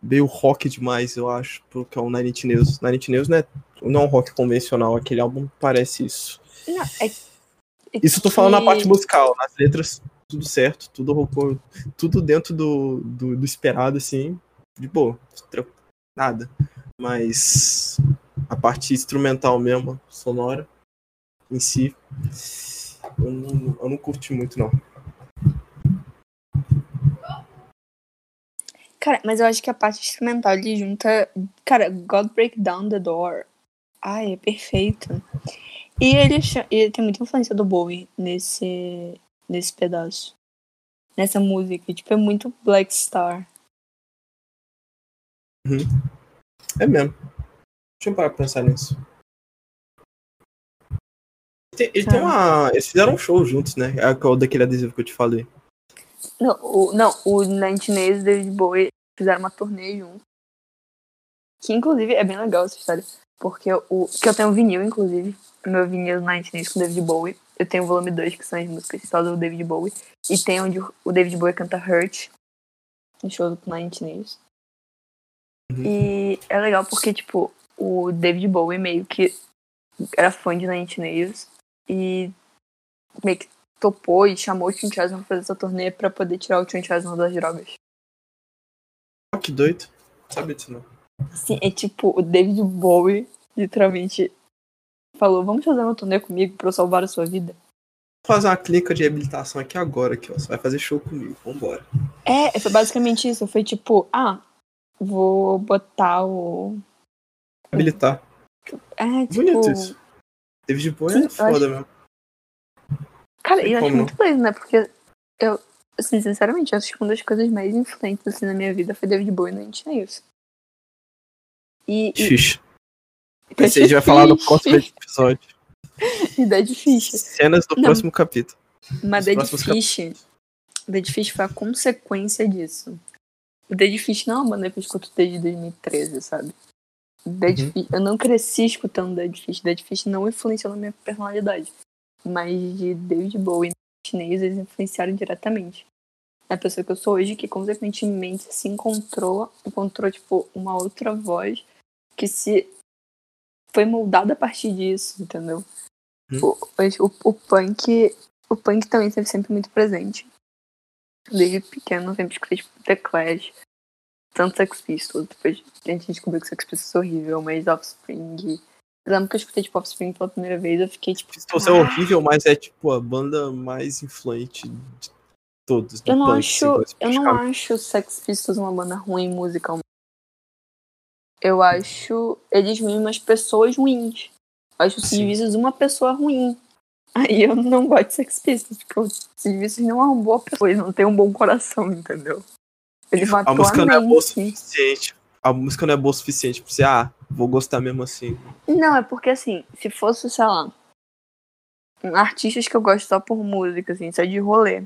Meio rock demais, eu acho, porque é o Nine Inch Nails. Nine Inch Nails não é, não é um rock convencional, aquele álbum parece isso. Não, é, é Isso eu tô falando na que- parte musical, nas letras, tudo certo, tudo tudo dentro do, do, do esperado, assim, de boa, nada. Mas a parte instrumental mesmo, sonora, em si, eu não, eu não curti muito, não. Cara, mas eu acho que a parte instrumental ele junta. Cara, God Break Down the Door. Ai, é perfeito. E ele, ele tem muita influência do Bowie nesse, nesse pedaço. Nessa música. Tipo, é muito Black Star. É mesmo. Deixa eu parar pra pensar nisso. Tem, ele tem Ah. uma. Eles fizeram um show juntos, né? É o daquele adesivo que eu te falei. Não, o, não, o Nine Nails e o David Bowie fizeram uma turnê juntos. Que inclusive é bem legal essa história. Porque o. Que eu tenho um vinil, inclusive. Meu vinil do Nine Nails com o David Bowie. Eu tenho o volume 2, que são as músicas só do David Bowie. E tem onde o David Bowie canta Hurt. No show do Nine Nails. Uhum. E é legal porque, tipo, o David Bowie meio que era fã de Nine Nails. E meio que topou e chamou o Tim Chasman pra fazer essa turnê pra poder tirar o Tim Chasman das drogas. Ah, que doido. Sabia disso, não. Sim, é tipo, o David Bowie literalmente falou, vamos fazer uma turnê comigo pra eu salvar a sua vida. Vou fazer uma clínica de reabilitação aqui agora, aqui, ó. Você vai fazer show comigo, vambora. É, foi basicamente isso. Foi tipo, ah, vou botar o. Habilitar. É, tipo. Bonito isso. David Bowie é foda mesmo. Cara, eu acho muito doido, né? Porque eu, assim, sinceramente, eu acho que uma das coisas mais influentes assim, na minha vida foi David Bowie, não tinha isso. E. e Xixi. Esse a gente vai falar no próximo episódio. E Dead Fish. Cenas do Não. próximo capítulo. Mas Dead Fish. Dead Fish foi a consequência disso. O Dead Fish não é uma banda que eu escuto desde 2013, sabe? Dead Uhum. Fish, eu não cresci escutando Dead Fish. Dead Fish não influenciou na minha personalidade. Mas de David Bowie e chinês, eles influenciaram diretamente. É a pessoa que eu sou hoje, que consequentemente se encontrou, encontrou, tipo, uma outra voz que se foi moldada a partir disso, entendeu? Hum. O, o, o punk o punk também esteve sempre muito presente. Desde pequeno, eu sempre escutei tipo, The Clash, tanto Sex Pistols, depois a gente descobriu que Sex Pistols é horrível, mas Offspring. Eu lembro que eu escutei tipo Offspring pela primeira vez, eu fiquei tipo. Pistols é horrível, mas é tipo a banda mais influente de todos. do Eu não punk, acho. assim, Eu não acho Sex Pistols uma banda ruim musicalmente. Eu acho eles mesmos as pessoas ruins. Eu acho o Sid Sim. Uma pessoa ruim. Aí eu não gosto de Sex Pistols, porque o Vicious não é uma boa pessoa, ele não tem um bom coração, entendeu? Ele matou A música não é boa o suficiente. A música não é boa o suficiente pra você, ah, vou gostar mesmo assim. Não, é porque assim, se fosse, sei lá, artistas que eu gosto só por música, assim, só de rolê,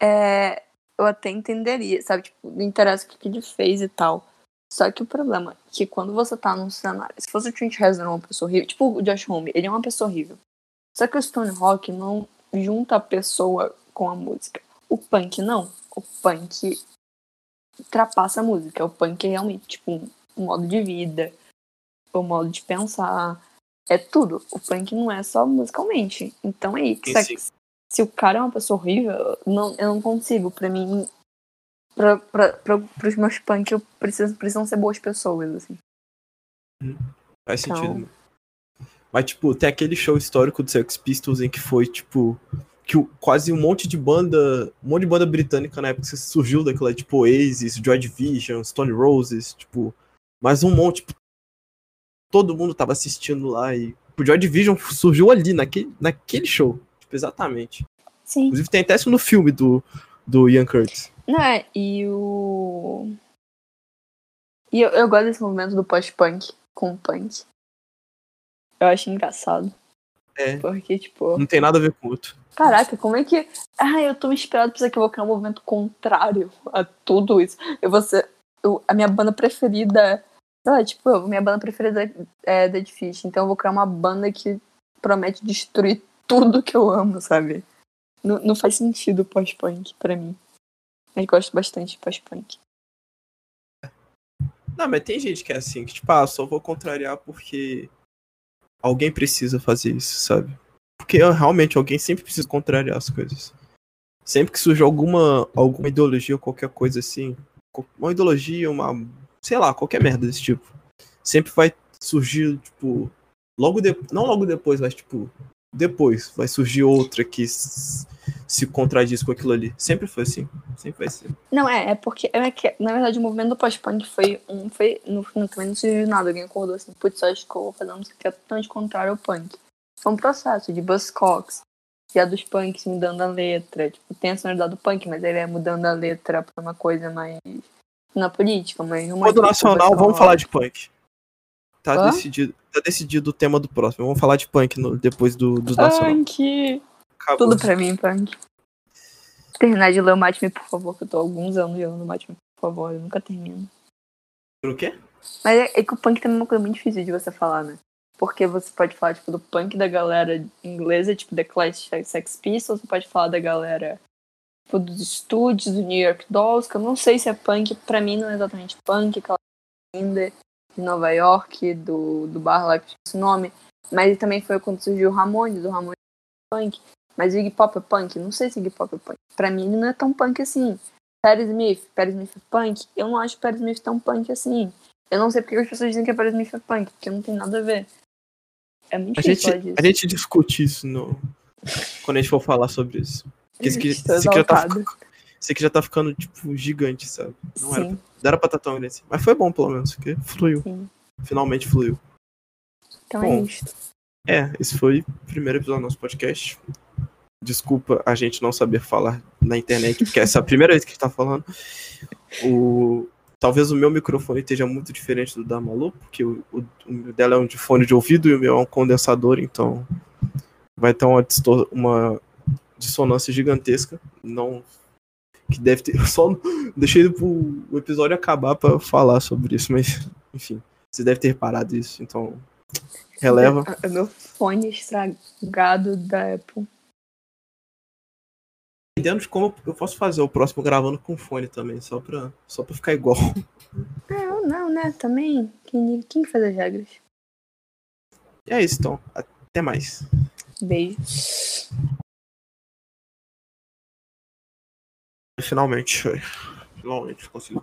é, eu até entenderia, sabe? Tipo, não interessa o que, que ele fez e tal. Só que o problema é que quando você tá num cenário, se fosse o Trent Reznor uma pessoa horrível, tipo o Josh Homme, ele é uma pessoa horrível. Só que o Stone Rock não junta a pessoa com a música. O punk não. O punk ultrapassa a música. O punk é realmente, tipo, um, um modo de vida, o modo de pensar. É tudo. O punk não é só musicalmente. Então é isso. Se o cara é uma pessoa horrível, não, eu não consigo. Pra mim, pra, pra, pra, pros meus punk, eu preciso, precisam ser boas pessoas, assim. Faz Então- sentido. Mas, tipo, tem aquele show histórico do Sex Pistols em que foi, tipo, que quase um monte de banda, um monte de banda britânica na época surgiu daquela, tipo, Oasis, Joy Division, Stone Roses, tipo, mais um monte, tipo, todo mundo tava assistindo lá e o Joy Division surgiu ali, naquele, naquele show, tipo, exatamente. Sim. Inclusive tem até isso no filme do, do Ian Curtis. Não, é, e o. E eu, eu gosto desse movimento do pós-punk com o punk. Eu acho engraçado. É. Porque, tipo, Não tem nada a ver com o outro. caraca, como é que. Ah, eu tô me inspirado pra isso aqui, eu vou criar um movimento contrário a tudo isso. Eu vou ser. eu- a minha banda preferida. Sei lá, tipo, a minha banda preferida é Dead Fish, então eu vou criar uma banda que promete destruir tudo que eu amo, sabe? Não, não faz sentido pós-punk pra mim. Mas gosto bastante de pós-punk. Não, mas tem gente que é assim, que tipo, ah, só vou contrariar porque alguém precisa fazer isso, sabe? Porque realmente alguém sempre precisa contrariar as coisas. Sempre que surge alguma, alguma ideologia ou qualquer coisa assim, uma ideologia, uma. sei lá, qualquer merda desse tipo. Sempre vai surgir, tipo. Logo Não logo depois, mas tipo. Depois vai surgir outra que se contradiz com aquilo ali. Sempre foi assim. Sempre vai ser. Não, é, é porque, é que, na verdade, o movimento do pós-punk foi um. Foi, no, no, também não surgiu nada. Alguém acordou assim, putz, que eu vou fazer um que é totalmente contrário ao punk. Foi um processo de Buzzcocks, já dos punks mudando a letra. Tipo, tem a sonoridade do punk, mas ele é mudando a letra pra uma coisa mais. na política, mais romântica. Quando nacional, vamos falar de punk. Tá decidido, tá decidido o tema do próximo. Vamos falar de punk no, depois do, dos nacional. Punk! Acabou. Tudo pra mim, punk. Terminar de ler o Matme, por favor, que eu tô há alguns anos lendo o Matme, por favor, eu nunca termino. Por quê? Mas é, é, que o punk também é uma coisa muito difícil de você falar, né? Porque você pode falar, tipo, do punk da galera inglesa, tipo, The Clash Sex Pistols, você pode falar da galera tipo, dos estúdios, do New York Dolls, que eu não sei se é punk, pra mim não é exatamente punk, aquela ainda de Nova York, do, do bar lá que esse nome, mas também foi quando surgiu o Ramones, do Ramones punk. Mas o Iggy Pop é punk? Não sei se Iggy Pop é punk. Pra mim ele não é tão punk assim. Perry Smith, Perry Smith é punk? Eu não acho Perry Smith tão punk assim. Eu não sei porque as pessoas dizem que Perry Smith é punk, porque não tem nada a ver. É muito a difícil gente, A gente discute isso no... quando a gente for falar sobre isso. Porque esse, aqui, já tá, esse aqui já tá ficando, tipo, gigante, sabe? Não Sim. era, era pra estar tão grande assim. Mas foi bom, pelo menos, porque fluiu. Sim. Finalmente fluiu. Então é bom, é isso. É, esse foi o primeiro episódio do nosso podcast. Desculpa a gente não saber falar na internet, porque essa é a primeira vez que a gente tá falando. O... Talvez o meu microfone esteja muito diferente do da Malu, porque o, o, o dela é um de fone de ouvido e o meu é um condensador, então vai ter uma, uma dissonância gigantesca. Não. Que deve ter. Só deixei o episódio acabar para falar sobre isso, mas enfim. Você deve ter reparado isso, então. Releva. É, é meu fone estragado da Apple entendendo de como eu posso fazer o próximo gravando com fone também, só pra, só pra ficar igual. Não, não, né? Também. Quem, quem faz as regras? E é isso, então. Até mais. Beijo. Finalmente, Finalmente consegui.